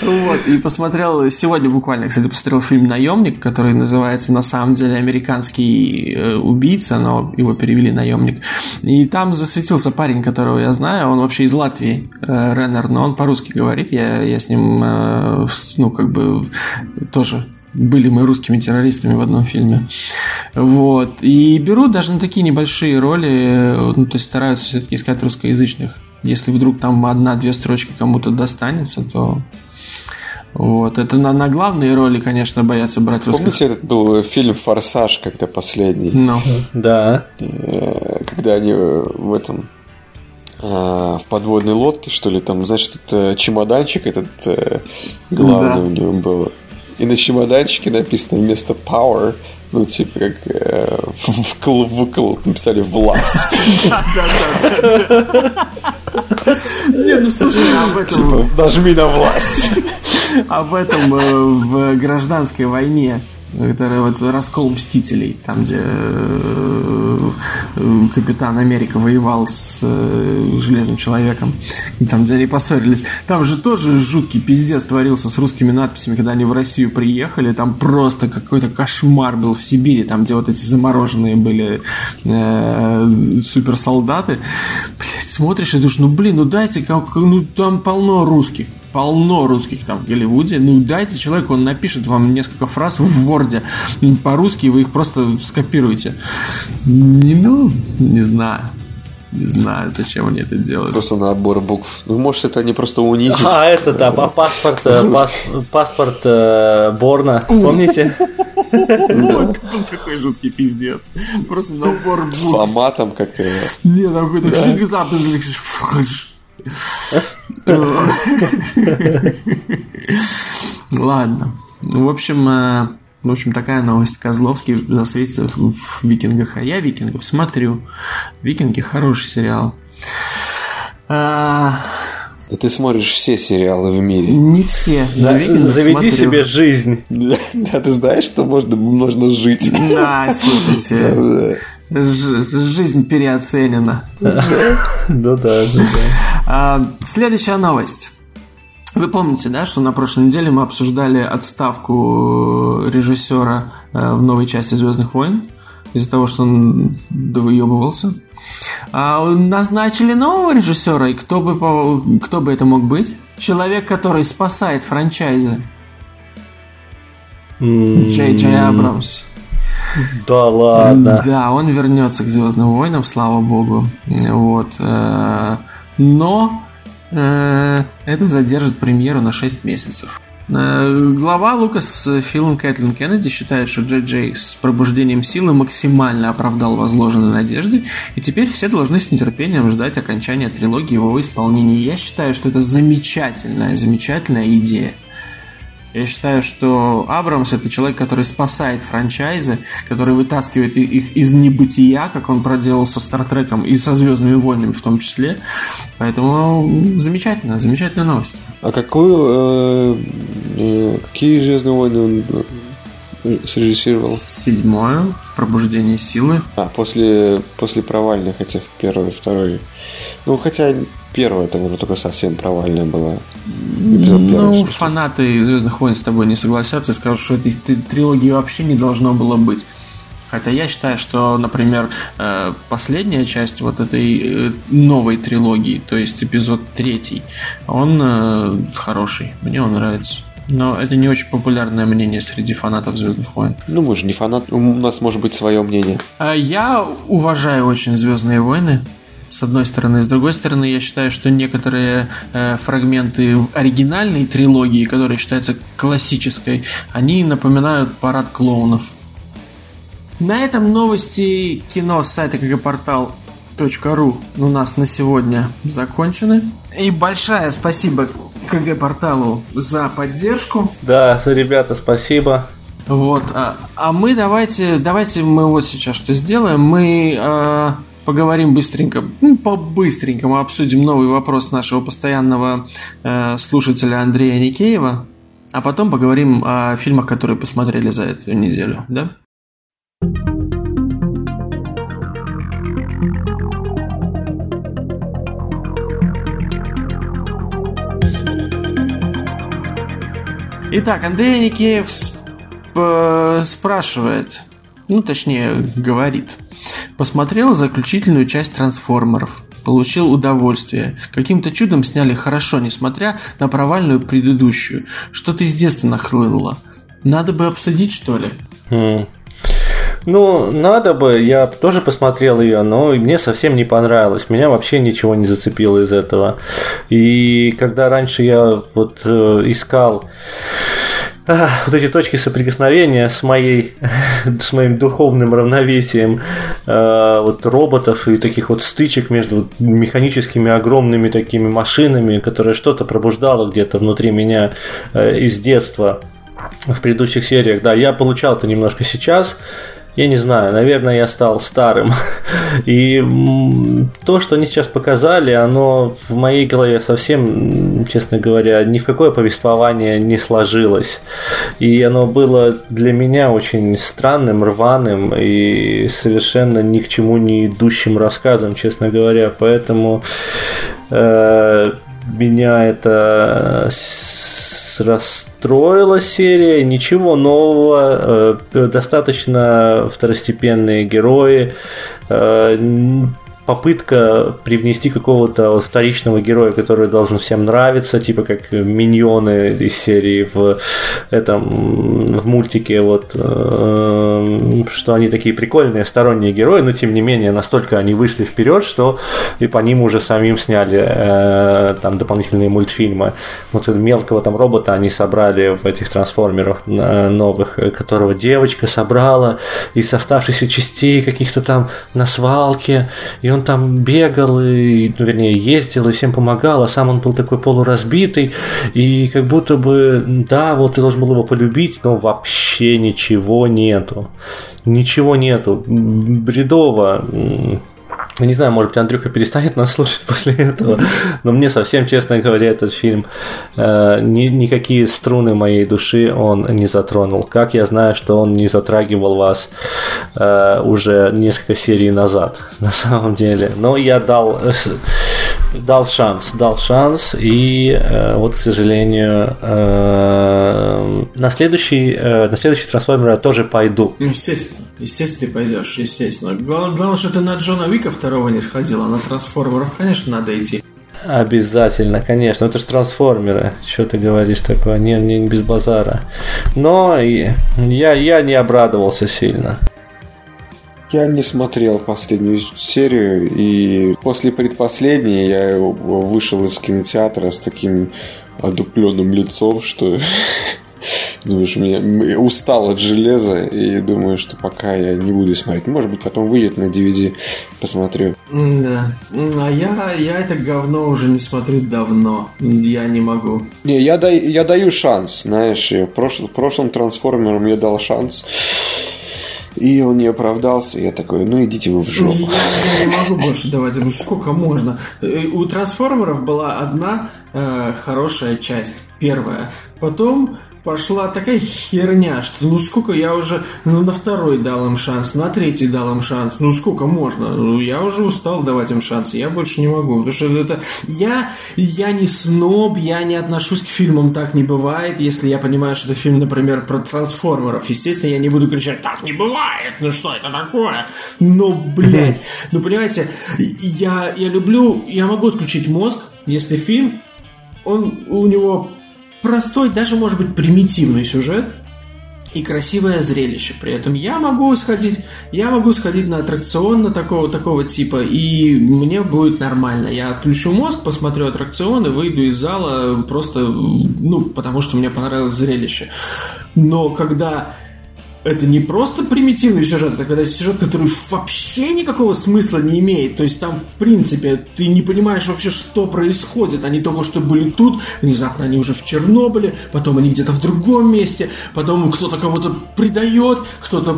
Speaker 2: Вот, и посмотрел, сегодня буквально, кстати, посмотрел фильм «Наемник», который называется на самом деле «Американский э, убийца», но его перевели «Наемник». И там засветился парень, которого я знаю, он вообще из Латвии, э, Реннер, но он по-русски говорит, я, я с ним, э, ну, как бы, тоже были мы русскими террористами в одном фильме. Вот. И берут даже на такие небольшие роли, ну, то есть стараются все-таки искать русскоязычных. Если вдруг там одна-две строчки кому-то достанется, то вот. Это на, на главные роли, конечно, боятся брать русских.
Speaker 3: Помните, этот был фильм «Форсаж», когда последний?
Speaker 2: Ну.
Speaker 1: Да.
Speaker 3: Э, когда они в этом э, в подводной лодке, что ли, там, значит, этот чемоданчик этот э, главный да. у него был. И на чемоданчике написано вместо power, ну, типа, как э, вкл, вкл, написали власть.
Speaker 2: Не, ну слушай, об этом... Типа,
Speaker 3: нажми на власть.
Speaker 2: Об этом э, в гражданской войне это вот раскол Мстителей, там, где э, Капитан Америка воевал с э, Железным Человеком, и там, где они поссорились. Там же тоже жуткий пиздец творился с русскими надписями, когда они в Россию приехали, там просто какой-то кошмар был в Сибири, там, где вот эти замороженные были э, суперсолдаты. Блять, смотришь и думаешь, ну, блин, ну дайте, как, ну, там полно русских полно русских там в Голливуде. Ну, дайте человеку, он напишет вам несколько фраз в Word по-русски, вы их просто скопируете. Не, ну, не знаю. Не знаю, зачем они это делают.
Speaker 3: Просто набор букв. Ну, может, это они просто унизить.
Speaker 1: А, это да, паспорт, э, пас, паспорт э, Борна, помните?
Speaker 2: Вот такой жуткий пиздец. Просто набор букв.
Speaker 3: Форматом как-то.
Speaker 2: Не, там какой-то Ладно. В общем, э, в общем, такая новость. Козловский засветится в «Викингах», а я «Викингов» смотрю. «Викинги» – хороший сериал.
Speaker 3: А... Ты смотришь все сериалы в мире.
Speaker 2: Не все.
Speaker 1: Да, заведи смотрю. себе жизнь.
Speaker 3: Да, да, ты знаешь, что можно, можно жить.
Speaker 2: Да, слушайте. Жизнь переоценена.
Speaker 1: Ну да, да, да.
Speaker 2: А, следующая новость. Вы помните, да, что на прошлой неделе мы обсуждали отставку режиссера э, в новой части Звездных войн из-за того, что он довыебывался. А назначили нового режиссера, и кто бы, кто бы это мог быть? Человек, который спасает франчайзы. Джей Джей Абрамс.
Speaker 1: Да ладно.
Speaker 2: Да, он вернется к Звездным войнам, слава богу. Вот. Но э, это задержит премьеру на 6 месяцев. Э, глава Лукас Филм Кэтлин Кеннеди считает, что Джей Джей с пробуждением силы максимально оправдал возложенные надежды, и теперь все должны с нетерпением ждать окончания трилогии его исполнения. Я считаю, что это замечательная, замечательная идея. Я считаю, что Абрамс это человек, который спасает франчайзы, который вытаскивает их из небытия, как он проделал со Стартреком и со Звездными войнами в том числе. Поэтому замечательно, замечательная новость.
Speaker 3: А какую, э, э, какие Звездные войны он э, срежиссировал?
Speaker 2: Седьмое, Пробуждение силы.
Speaker 3: А, после, после провальных этих первый, второй. Ну, хотя первая, это, наверное, только совсем провальная была.
Speaker 2: Эпизод ну, первый, фанаты Звездных войн с тобой не согласятся и скажут, что этой трилогии вообще не должно было быть. Хотя я считаю, что, например, э, последняя часть вот этой э, новой трилогии, то есть эпизод третий, он э, хороший, мне он нравится. Но это не очень популярное мнение среди фанатов Звездных войн.
Speaker 3: Ну, мы же не фанат, у нас может быть свое мнение.
Speaker 2: Я уважаю очень Звездные войны с одной стороны. С другой стороны, я считаю, что некоторые э, фрагменты оригинальной трилогии, которая считается классической, они напоминают парад клоунов. На этом новости кино с сайта КГ Портал .ру у нас на сегодня закончены. И большое спасибо КГ-порталу за поддержку.
Speaker 1: Да, ребята, спасибо.
Speaker 2: Вот, а, а мы давайте, давайте мы вот сейчас что сделаем. Мы э, поговорим быстренько, ну, по-быстренькому обсудим новый вопрос нашего постоянного э, слушателя Андрея Никеева, а потом поговорим о фильмах, которые посмотрели за эту неделю, да? Итак, Андрей Никеев сп- спрашивает, ну точнее говорит, посмотрел заключительную часть трансформеров, получил удовольствие. Каким-то чудом сняли хорошо, несмотря на провальную предыдущую. Что-то из детства нахлынуло. Надо бы обсудить, что ли?
Speaker 1: Хм. Ну, надо бы, я тоже посмотрел ее, но мне совсем не понравилось. Меня вообще ничего не зацепило из этого. И когда раньше я вот э, искал а, вот эти точки соприкосновения с моей, с моим духовным равновесием э, вот роботов и таких вот стычек между механическими огромными такими машинами, которые что-то пробуждало где-то внутри меня э, из детства в предыдущих сериях. Да, я получал это немножко сейчас, я не знаю, наверное, я стал старым. И то, что они сейчас показали, оно в моей голове совсем, честно говоря, ни в какое повествование не сложилось. И оно было для меня очень странным, рваным и совершенно ни к чему не идущим рассказом, честно говоря. Поэтому э, меня это расстроила серия, ничего нового, э, достаточно второстепенные герои, э, попытка привнести какого-то вот вторичного героя, который должен всем нравиться, типа как миньоны из серии в этом в мультике, вот э, что они такие прикольные сторонние герои, но тем не менее настолько они вышли вперед, что и по ним уже самим сняли э, там дополнительные мультфильмы. Вот мелкого там робота они собрали в этих трансформерах э, новых, которого девочка собрала из оставшихся частей каких-то там на свалке, и он там бегал, и, ну, вернее, ездил, и всем помогал, а сам он был такой полуразбитый, и как будто бы, да, вот ты должен был его полюбить, но вообще ничего нету. Ничего нету. Бредово. Я не знаю, может быть, Андрюха перестанет нас слушать после этого, но мне совсем, честно говоря, этот фильм э, ни, никакие струны моей души он не затронул. Как я знаю, что он не затрагивал вас э, уже несколько серий назад, на самом деле. Но я дал, э, дал шанс, дал шанс, и э, вот, к сожалению, э, на следующий, э, на следующий трансформер я тоже пойду.
Speaker 2: Естественно. Естественно, ты пойдешь, естественно. Главное, главное, что ты на Джона Вика второго не сходил, а на трансформеров, конечно, надо идти.
Speaker 1: Обязательно, конечно. Это же трансформеры. Что ты говоришь такое? Не, не без базара. Но я, я не обрадовался сильно.
Speaker 3: Я не смотрел последнюю серию, и после предпоследней я вышел из кинотеатра с таким одупленным лицом, что Думаешь, меня устал от железа и думаю, что пока я не буду смотреть. Может быть, потом выйдет на DVD, посмотрю.
Speaker 2: Да. А я, я это говно уже не смотрю давно. Я не могу.
Speaker 3: Не, я, дай, я даю шанс, знаешь. В, прошлом, в прошлом трансформером я дал шанс. И он не оправдался, я такой, ну идите вы в жопу.
Speaker 2: Я, не могу больше давать, ну сколько можно. Э, у трансформеров была одна э, хорошая часть, первая. Потом пошла такая херня, что ну сколько я уже ну, на второй дал им шанс, на третий дал им шанс, ну сколько можно? Ну, я уже устал давать им шанс, я больше не могу, потому что это я, я не сноб, я не отношусь к фильмам, так не бывает, если я понимаю, что это фильм, например, про трансформеров, естественно, я не буду кричать, так не бывает, ну что это такое? Но, блядь, ну понимаете, я, я люблю, я могу отключить мозг, если фильм, он, у него простой, даже может быть примитивный сюжет и красивое зрелище. При этом я могу сходить, я могу сходить на аттракцион на такого, такого типа, и мне будет нормально. Я отключу мозг, посмотрю аттракционы, выйду из зала просто, ну, потому что мне понравилось зрелище. Но когда это не просто примитивный сюжет, это когда сюжет, который вообще никакого смысла не имеет. То есть там, в принципе, ты не понимаешь вообще, что происходит. Они только что были тут, внезапно они уже в Чернобыле, потом они где-то в другом месте, потом кто-то кого-то предает, кто-то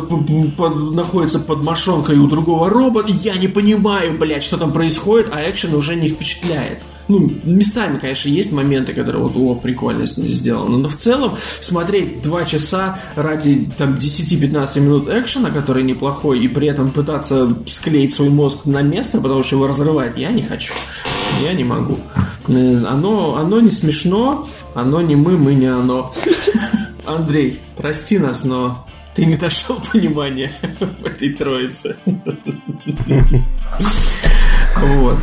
Speaker 2: находится под мошонкой у другого робота. Я не понимаю, блядь, что там происходит, а экшен уже не впечатляет ну, местами, конечно, есть моменты, которые вот, о, прикольно сделано, но в целом смотреть два часа ради там 10-15 минут экшена, который неплохой, и при этом пытаться склеить свой мозг на место, потому что его разрывает, я не хочу. Я не могу. Э, оно, оно не смешно, оно не мы, мы не оно. Андрей, прости нас, но ты не дошел понимания в этой троице. Вот.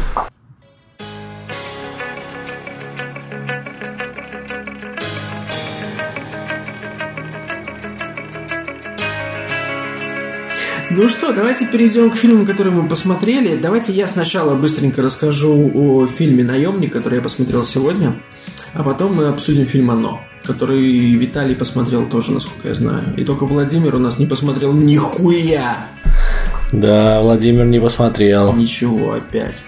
Speaker 2: Ну что, давайте перейдем к фильму, который мы посмотрели. Давайте я сначала быстренько расскажу о фильме «Наемник», который я посмотрел сегодня, а потом мы обсудим фильм «Оно», который Виталий посмотрел тоже, насколько я знаю. И только Владимир у нас не посмотрел нихуя.
Speaker 1: Да, Владимир не посмотрел.
Speaker 2: Ничего опять.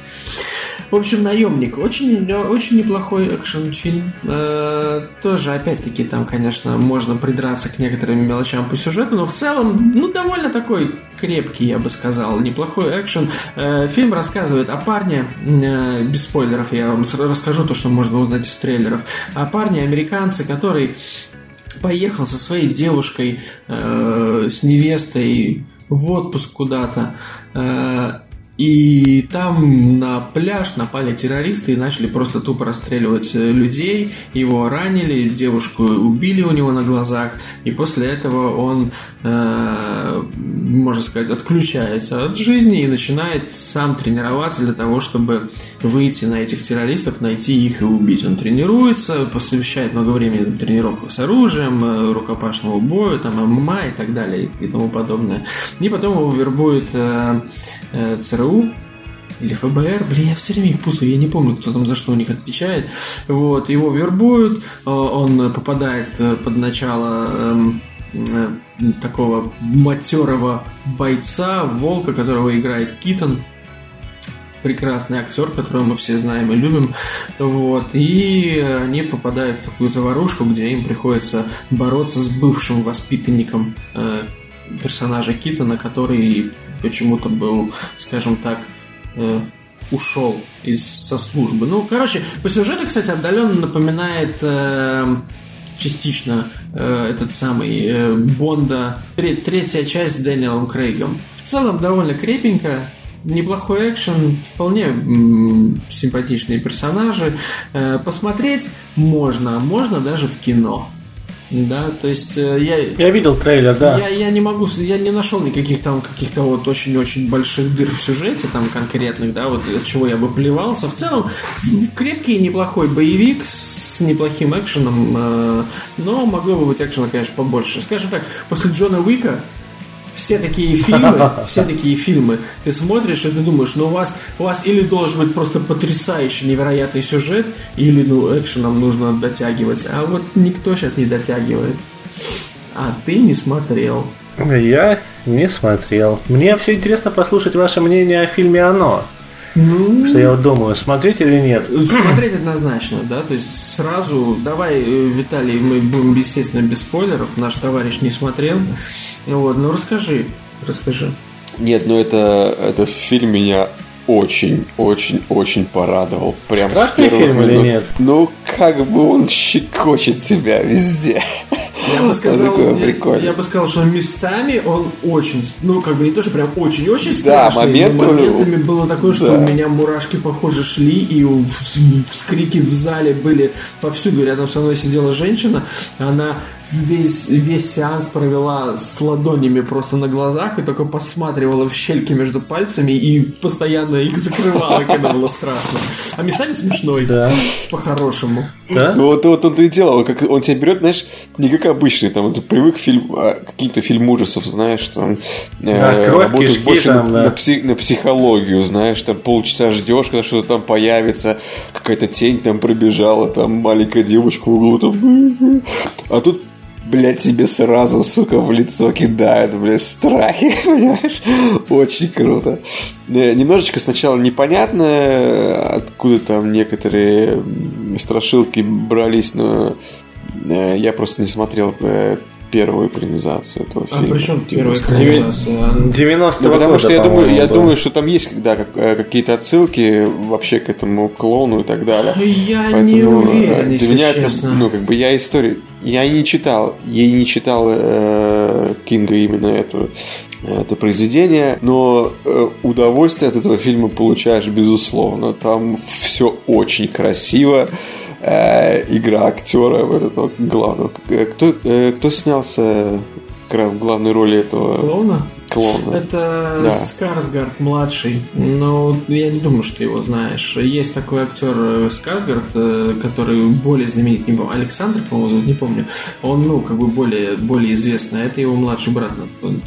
Speaker 2: В общем, наемник. Очень, очень неплохой экшен-фильм. Э, тоже, опять-таки, там, конечно, можно придраться к некоторым мелочам по сюжету, но в целом, ну, довольно такой крепкий, я бы сказал. Неплохой экшен. Э, фильм рассказывает о парне, э, без спойлеров я вам расскажу то, что можно узнать из трейлеров, о парне американце, который поехал со своей девушкой, э, с невестой в отпуск куда-то. Э, и там на пляж напали террористы и начали просто тупо расстреливать э, людей. Его ранили, девушку убили у него на глазах. И после этого он, э, можно сказать, отключается от жизни и начинает сам тренироваться для того, чтобы выйти на этих террористов, найти их и убить. Он тренируется, посвящает много времени тренировкам с оружием, э, рукопашному бою, там, ММА и так далее и тому подобное. И потом его вербует э, э, ЦРУ ЦРУ или ФБР, блин, я все время их путаю, я не помню, кто там за что у них отвечает. Вот, его вербуют, э, он попадает э, под начало эм, э, такого матерого бойца, волка, которого играет Китон, прекрасный актер, которого мы все знаем и любим. Вот. И они попадают в такую заварушку, где им приходится бороться с бывшим воспитанником э, персонажа Китона, который почему-то был, скажем так, э, ушел из со службы. Ну, короче, по сюжету, кстати, отдаленно напоминает э, частично э, этот самый э, Бонда, третья часть с Дэниелом Крейгом. В целом довольно крепенько, неплохой экшен, вполне симпатичные персонажи. Э, посмотреть можно, можно даже в кино. Да, то есть э, я...
Speaker 1: Я видел трейлер, да.
Speaker 2: Я, я не могу, я не нашел никаких там каких-то вот очень-очень больших дыр в сюжете, там конкретных, да, вот от чего я бы плевался. В целом, крепкий неплохой боевик с неплохим экшеном, э, но могло бы быть экшена, конечно, побольше. Скажем так, после Джона Уика все такие фильмы, все такие фильмы, ты смотришь и ты думаешь, ну у вас, у вас или должен быть просто потрясающий, невероятный сюжет, или ну экшеном нужно дотягивать, а вот никто сейчас не дотягивает. А ты не смотрел.
Speaker 1: Я не смотрел. Мне все интересно послушать ваше мнение о фильме «Оно». Ну, что я вот думаю, смотреть или нет?
Speaker 2: Смотреть однозначно, да, то есть сразу, давай, э, Виталий, мы будем, естественно, без спойлеров, наш товарищ не смотрел, вот, ну расскажи, расскажи.
Speaker 3: Нет, ну это, это фильм меня очень, очень, очень порадовал.
Speaker 1: Прям Страшный фильм минут. или нет?
Speaker 3: Ну, как бы он щекочет себя везде.
Speaker 2: Я бы сказал, я, я бы сказал, что местами он очень, ну как бы не то, что прям очень-очень страшный, да, моменты, но моментами было такое, что да. у меня мурашки, похоже, шли, и вскрики в зале были повсюду. Рядом со мной сидела женщина, она весь, весь сеанс провела с ладонями просто на глазах и только посматривала в щельки между пальцами и постоянно их закрывала, когда было страшно. А местами смешной. Да. По-хорошему.
Speaker 3: Да? Ну вот, вот он и делал, как он тебя берет, знаешь, не как обычный, там, ты привык фильм, а, какие-то фильм ужасов, знаешь, там, да, э, кровь, кишки, больше там, на, да. на, псих, на психологию, знаешь, там полчаса ждешь, когда что-то там появится, какая-то тень там пробежала, там маленькая девочка в углу, там, а тут блядь, тебе сразу, сука, в лицо кидают, блядь, страхи, понимаешь? Очень круто. Э, немножечко сначала непонятно, откуда там некоторые страшилки брались, но э, я просто не смотрел э, первую экранизацию этого
Speaker 2: А
Speaker 3: фильма.
Speaker 2: при чем первая
Speaker 3: 90-го.
Speaker 2: экранизация?
Speaker 1: 90
Speaker 3: Ну, потому
Speaker 1: года,
Speaker 3: что я думаю, я думаю, что там есть да, как- э, какие-то отсылки вообще к этому клоуну и так далее.
Speaker 2: Я
Speaker 3: Поэтому,
Speaker 2: не
Speaker 3: э,
Speaker 2: уверен, если
Speaker 3: для меня
Speaker 2: честно.
Speaker 3: это, ну, как бы я историю, я и не читал, я не читал э, Кинга именно эту, это произведение, но э, удовольствие от этого фильма получаешь безусловно. Там все очень красиво. Э, игра актера вот этого главного. Э, Кто, э, кто снялся в главной роли этого
Speaker 2: Клоуна?
Speaker 3: клоуна?
Speaker 2: Это
Speaker 3: Да.
Speaker 2: Скарсгард младший. Но я не думаю, что его знаешь. Есть такой актер Скарсгард, который более знаменит, не помню, Александр, по-моему, зовут, не помню. Он, ну, как бы более, более известный. А Это его младший брат,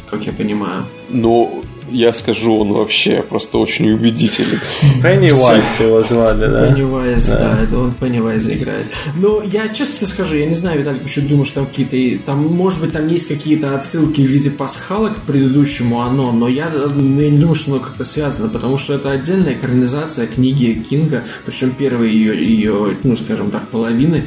Speaker 2: как я понимаю.
Speaker 3: Ну, я скажу, он вообще просто очень убедительный.
Speaker 1: Пеннивайз его звали, да?
Speaker 2: Пеннивайз, да.
Speaker 1: Да.
Speaker 2: это он Пеннивайза играет. Но я честно скажу, я не знаю, Виталий, почему думаю, что там какие-то... Там, может быть, там есть какие-то отсылки в виде пасхалок к предыдущему оно, но я, ну, я не думаю, что оно как-то связано, потому что это отдельная экранизация книги Кинга, причем первой ее, ее ну, скажем так, половины.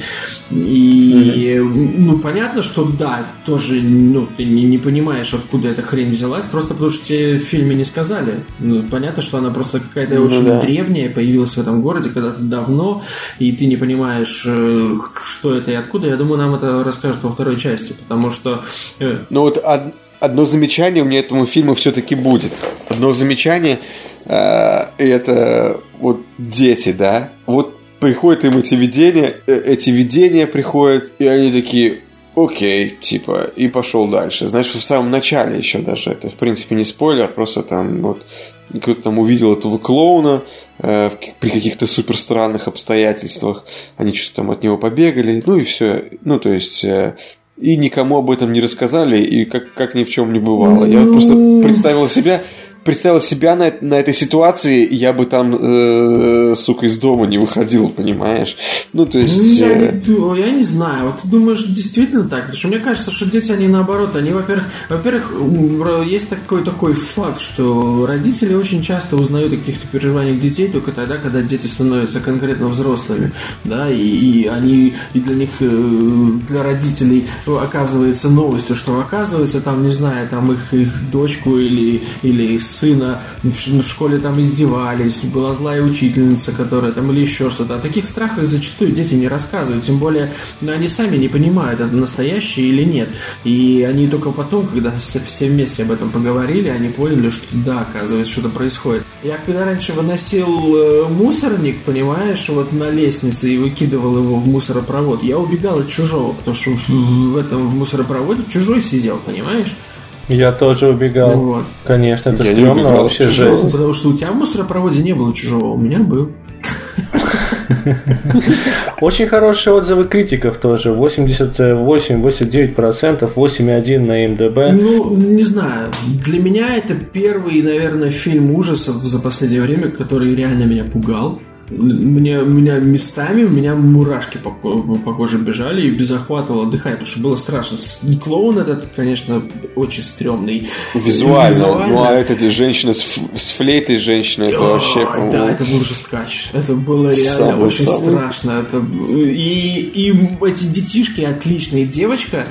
Speaker 2: И, ну, понятно, что да, тоже, ну, ты не, не понимаешь, откуда эта хрень взялась, просто потому что тебе фильме не сказали. Ну, понятно, что она просто какая-то
Speaker 3: Ну
Speaker 2: очень
Speaker 3: да.
Speaker 2: древняя, появилась в этом городе когда-то давно, и ты не понимаешь, э, что это и откуда. Я думаю, нам это расскажут во второй части, потому что... э,
Speaker 3: Ну вот од- одно замечание у меня этому фильму все-таки будет. Одно замечание э, это вот дети, да. Вот приходят им эти видения, э, эти видения приходят, и они такие, окей, типа, и пошел дальше. Знаешь, в самом начале еще даже, это в принципе не спойлер, просто там вот кто-то там увидел этого клоуна э, при каких-то супер странных обстоятельствах, они что-то там от него побегали, ну и все, ну то есть э, и никому об этом не рассказали, и как, как ни в чем не бывало. Я вот просто представил себя, представил себя на, на этой ситуации, я бы там, э, сука, из дома не выходил, понимаешь? Ну, то
Speaker 2: Ну,
Speaker 3: есть...
Speaker 2: я,
Speaker 3: э,
Speaker 2: не, я не знаю. Вот ты думаешь, действительно так? Потому что мне кажется, что дети, они наоборот, они, во-первых, во-первых, есть такой такой факт, что родители очень часто узнают о каких-то переживаниях детей только тогда, когда дети становятся конкретно взрослыми, да, и, и они, и для них, э, для родителей оказывается новостью, что оказывается там, не знаю, там их, их дочку или, или их сына в, школе там издевались, была злая учительница, которая там или еще что-то. О таких страхах зачастую дети не рассказывают, тем более ну, они сами не понимают, это настоящее или нет. И они только потом, когда все, все вместе об этом поговорили, они поняли, что да, оказывается, что-то происходит. Я когда раньше выносил э, мусорник, понимаешь, вот на лестнице и выкидывал его в мусоропровод, я убегал от чужого, потому что в этом в мусоропроводе чужой сидел, понимаешь?
Speaker 1: Я тоже убегал.
Speaker 2: Вот.
Speaker 1: Конечно, это
Speaker 3: Я
Speaker 1: стрёмно
Speaker 3: убегал
Speaker 1: вообще
Speaker 3: чужого.
Speaker 1: жесть.
Speaker 2: Потому что у тебя в мусоропроводе не было чужого, у меня был.
Speaker 1: Очень хорошие отзывы критиков тоже. 88-89%, 8,1 на МДБ.
Speaker 2: Ну, не знаю. Для меня это первый, наверное, фильм ужасов за последнее время, который реально меня пугал. Мне, меня местами, у меня мурашки по, по коже бежали и захватывало дыхание, потому что было страшно. Клоун этот, конечно, очень стрёмный.
Speaker 3: Визуально. Ну, а эта женщина с, с флейтой женщина, это вообще,
Speaker 2: Да, это был жесткач. Это было реально
Speaker 3: Самый,
Speaker 2: очень
Speaker 3: самый.
Speaker 2: страшно. Это... И, и эти детишки отличные. Девочка,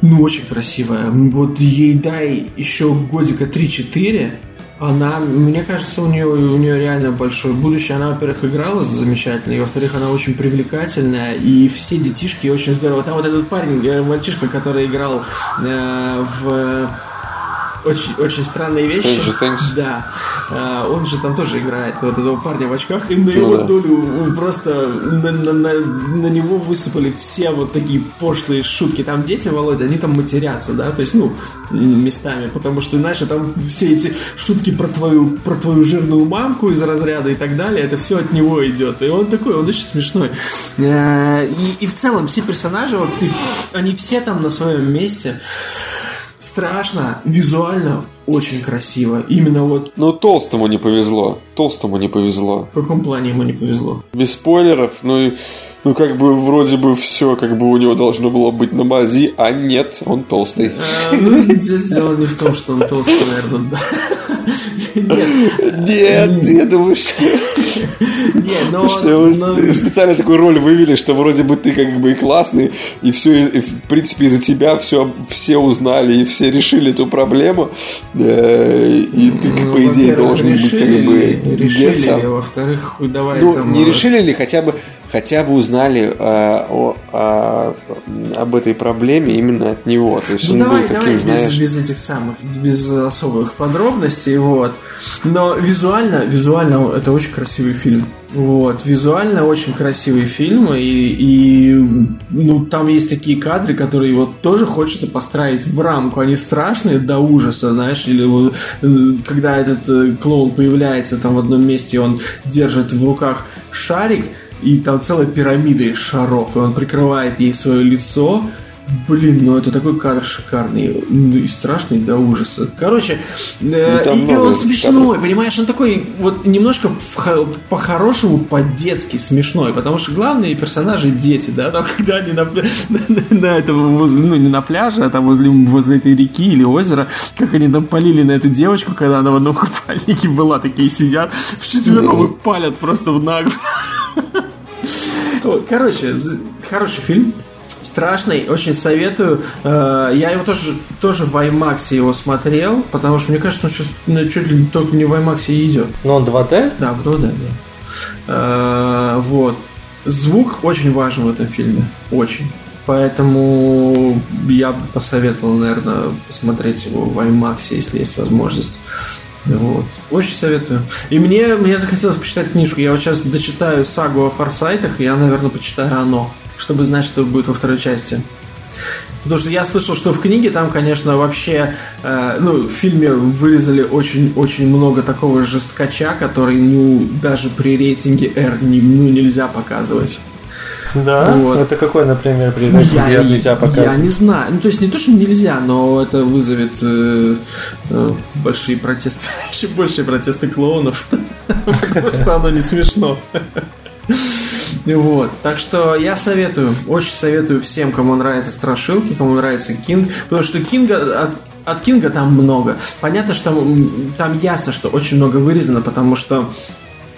Speaker 2: ну, очень красивая. Вот ей дай еще годика 3-4, она, мне кажется, у нее, у нее реально большое будущее. Она, во-первых, играла замечательно, и, во-вторых, она очень привлекательная, и все детишки очень здорово. Там вот этот парень, э, мальчишка, который играл э, в очень, очень странные вещи.
Speaker 3: Stranger Things.
Speaker 2: Да. А, он же там тоже играет вот этого парня в очках, и на его
Speaker 3: Ну да.
Speaker 2: долю просто на, на- на- на него высыпали все вот такие пошлые шутки. Там дети, Володя, они там матерятся, да, то есть, ну, местами, потому что, знаешь, там все эти шутки про твою, про твою жирную мамку из разряда и так далее, это все от него идет. И он такой, он очень смешной. Э, И, и в целом все персонажи, вот ты- они все там на своем месте. Страшно, визуально очень красиво. Именно вот
Speaker 3: Ну, толстому не повезло. Толстому не повезло.
Speaker 2: в каком плане ему не повезло.
Speaker 3: Без спойлеров, ну и Ну, как бы, вроде бы все, как бы у него должно было быть на мази, а нет, он толстый.
Speaker 2: Э, ну, здесь дело не в том, что он толстый, наверное, да.
Speaker 3: Нет, я думаю, что...
Speaker 2: Не, но,
Speaker 3: что но... специально такую роль вывели, что вроде бы ты как бы и классный, и все, и, в принципе, из-за тебя все, все узнали и все решили эту проблему, э, и ты, ну, по идее, должен быть как бы
Speaker 2: решили, во-вторых, давай
Speaker 3: ну, там... не решили ли хотя бы хотя бы узнали э, о, о, об этой проблеме именно от него. То есть
Speaker 2: ну,
Speaker 3: он
Speaker 2: давай,
Speaker 3: был
Speaker 2: давай
Speaker 3: таким,
Speaker 2: без,
Speaker 3: знаешь...
Speaker 2: без этих самых, без особых подробностей, вот. Но визуально, визуально это очень красивый фильм. Вот, визуально очень красивый фильм, и, и ну, там есть такие кадры, которые вот тоже хочется построить в рамку. Они страшные до ужаса, знаешь, или вот, э, когда этот э, клоун появляется там в одном месте, он держит в руках шарик, и там целая пирамида из шаров, и он прикрывает ей свое лицо. Блин, ну это такой кадр шикарный ну, и страшный до ужаса. Короче, э, ну, и, и он смешной, кадров. понимаешь, он такой вот немножко по-хорошему по-детски смешной, потому что главные персонажи дети, да, там когда они на, на, на этом возле, ну не на пляже, а там возле, возле этой реки или озера, как они там полили на эту девочку, когда она в одном купальнике была, такие сидят вчетвером и палят просто в нагло. Вот, короче, хороший фильм. Страшный, очень советую. Э, я его тоже, тоже в IMAX его смотрел, потому что мне кажется, он сейчас ну, чуть ли только не в IMAX и идет.
Speaker 1: Но он 2D?
Speaker 2: Да, в 2D, да. Э, вот. Звук очень важен в этом фильме. Очень. Поэтому я бы посоветовал, наверное, посмотреть его в IMAX, если есть возможность. Вот. Очень советую. И мне, мне захотелось почитать книжку. Я вот сейчас дочитаю сагу о форсайтах, и я, наверное, почитаю оно, чтобы знать, что будет во второй части. Потому что я слышал, что в книге там, конечно, вообще, э, ну, в фильме вырезали очень-очень много такого жесткача, который, ну, даже при рейтинге R не, ну, нельзя показывать.
Speaker 1: Да? Вот. Это какой, например, признак
Speaker 2: я, нельзя показывать? Я не знаю. Ну, то есть не то, что нельзя, но это вызовет э, э, большие протесты, еще большие протесты клоунов, потому что оно не смешно. Вот. Так что я советую, очень советую всем, кому нравятся страшилки, кому нравится Кинг, потому что Кинга от, от Кинга там много. Понятно, что там, там ясно, что очень много вырезано, потому что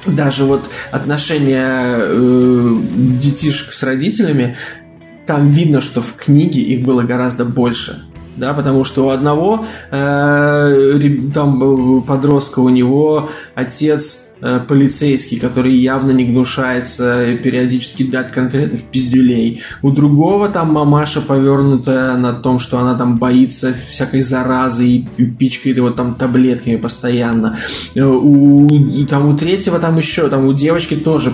Speaker 2: даже вот отношения э, детишек с родителями, там видно, что в книге их было гораздо больше. Да, потому что у одного э, там э, подростка у него отец полицейский, который явно не гнушается периодически дать конкретных пиздюлей. У другого там мамаша повернутая на том, что она там боится всякой заразы и пичкает его там таблетками постоянно. Э, у, там, у третьего там еще, там у девочки тоже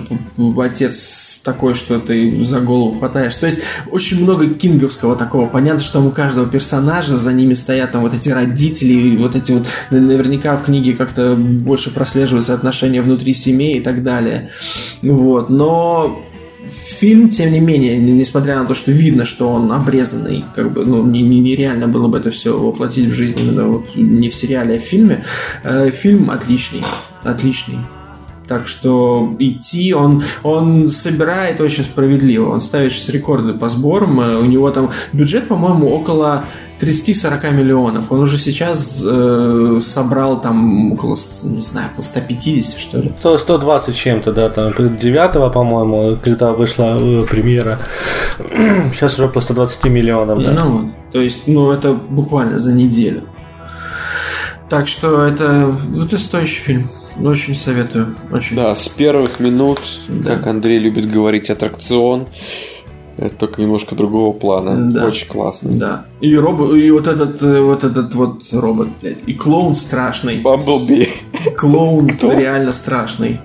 Speaker 2: отец такой, что ты за голову хватаешь. То есть очень много кинговского такого. Понятно, что у каждого персонажа за ними стоят там вот эти родители, вот эти вот наверняка в книге как-то больше прослеживаются отношения отношения внутри семей и так далее. Вот. Но фильм, тем не менее, несмотря на то, что видно, что он обрезанный, как бы, ну, нереально было бы это все воплотить в жизнь именно вот не в сериале, а в фильме, э, фильм отличный, отличный. Так что идти, он, он собирает очень справедливо. Он ставит сейчас рекорды по сборам. Э, у него там бюджет, по-моему, около 30-40 миллионов. Он уже сейчас э, собрал там около, не знаю, около 150, что ли.
Speaker 1: 100, 120 чем-то, да, там 9 по-моему, когда вышла э, премьера. сейчас уже около 120 миллионов, да.
Speaker 2: Ну, то есть, ну, это буквально за неделю. Так что это, это стоящий фильм. Очень советую. Очень.
Speaker 3: Да, с первых минут, да. как Андрей любит говорить, аттракцион. Это только немножко другого плана. Да. Очень классно.
Speaker 2: Да. И робот, и вот этот, э, вот этот вот робот, блядь. И клоун страшный.
Speaker 3: Бамблби.
Speaker 2: Клоун Кто? реально страшный.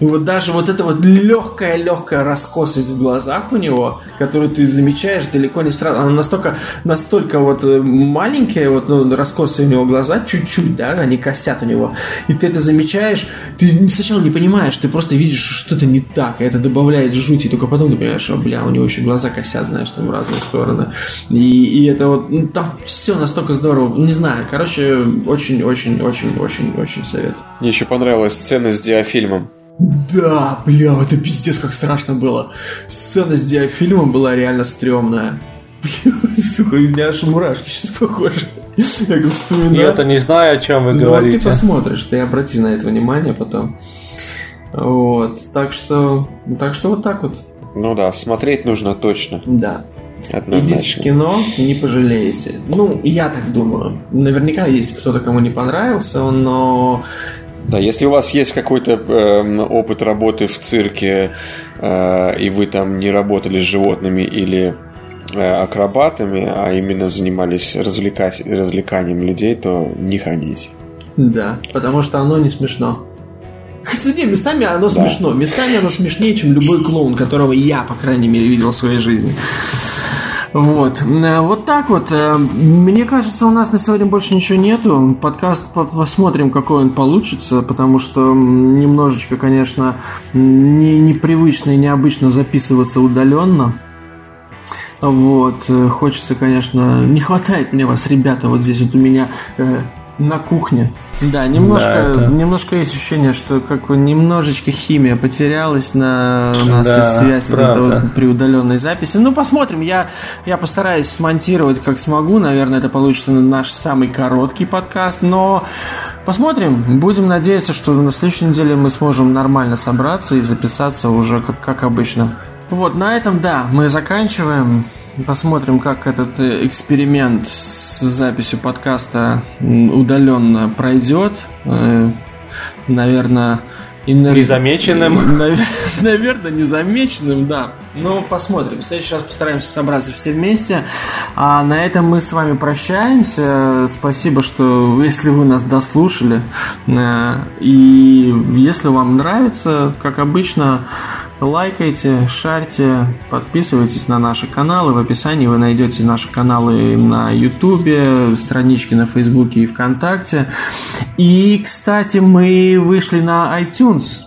Speaker 2: И вот даже вот эта вот легкая-легкая раскосость в глазах у него, которую ты замечаешь далеко не сразу. Она настолько, настолько вот э, маленькая, вот ну, раскосые у него глаза, чуть-чуть, да, они косят у него. И ты это замечаешь, ты сначала не понимаешь, ты просто видишь, что-то не так, и это добавляет жути, только потом ты понимаешь, что, бля, у него еще глаза косят, знаешь, там в разные стороны. И, и это вот, ну, там все настолько здорово. Не знаю, короче, очень-очень-очень-очень-очень совет.
Speaker 3: Мне еще понравилась сцена с диафильмом.
Speaker 2: Да, бля, это пиздец, как страшно было. Сцена с диафильмом была реально стрёмная. Сука, у меня аж мурашки сейчас похожи. Я как вспоминаю.
Speaker 1: Я-то не знаю, о чем вы
Speaker 2: Ну, вот
Speaker 1: говорите.
Speaker 2: ты посмотришь, ты обрати на это внимание потом. Вот, так что, так что вот так вот,
Speaker 3: Ну да, смотреть нужно точно.
Speaker 2: да.
Speaker 3: Однозначно.
Speaker 2: Идите в кино, не пожалеете. Ну, я так думаю. Наверняка есть кто-то, кому не понравился, он, но
Speaker 3: Да, если у вас есть какой-то эм, опыт работы в цирке, э, и вы там не работали с животными или э, акробатами, а именно занимались развлекать, развлеканием людей, то не ходите.
Speaker 2: да, потому что оно не смешно. Хотя не, местами оно смешно. Местами оно смешнее, чем любой клоун, которого я, по крайней мере, видел в своей жизни. Вот. Э, Вот так вот. Э, Мне кажется, у нас на сегодня больше ничего нету. Подкаст по- посмотрим, какой он получится, потому что немножечко, конечно, не, непривычно и необычно записываться удаленно. Вот. Э, Хочется, конечно, не хватает мне вас, ребята, вот здесь вот у меня на кухне. Да, немножко,
Speaker 1: Да, это-
Speaker 2: немножко есть ощущение, что как бы немножечко химия потерялась на у нас
Speaker 1: Да,
Speaker 2: связь вот при удаленной записи. Ну, посмотрим. Я, я постараюсь смонтировать как смогу. Наверное, это получится наш самый короткий подкаст. Но посмотрим. Будем надеяться, что на следующей неделе мы сможем нормально собраться и записаться уже как, как обычно. Вот, на этом, да, мы заканчиваем. Посмотрим, как этот э, эксперимент с записью подкаста удаленно пройдет. Э, Наверное, энерг-
Speaker 1: Незамеченным.
Speaker 2: Навер- Наверное, незамеченным, да. Но посмотрим. В следующий раз постараемся собраться все вместе. А на этом мы с вами прощаемся. Спасибо, что если вы нас дослушали. Э, И если вам нравится, как обычно, лайкайте, шарьте, подписывайтесь на наши каналы. В описании вы найдете наши каналы на Ютубе, странички на Фейсбуке и ВКонтакте. И, кстати, мы вышли на iTunes.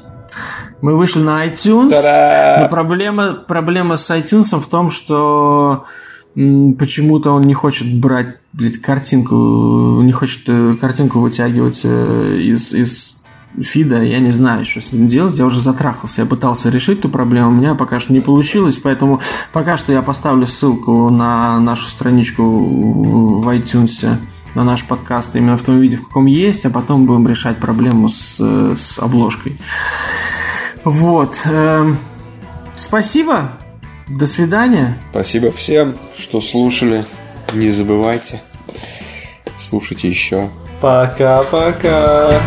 Speaker 2: Мы вышли на iTunes.
Speaker 3: Та-да!
Speaker 2: Но проблема, проблема с iTunes в том, что почему-то он не хочет брать блядь, картинку, не хочет э, картинку вытягивать э, из, из фида. Я не знаю, что с ним делать. Я уже затрахался. Я пытался решить эту проблему. У меня пока что не получилось. Поэтому пока что я поставлю ссылку на нашу страничку в iTunes на наш подкаст именно в том виде, в каком есть, а потом будем решать проблему с, с обложкой. Вот. эм, спасибо. До свидания.
Speaker 3: Спасибо всем, что слушали. Не забывайте. Слушайте еще.
Speaker 1: Пока-пока.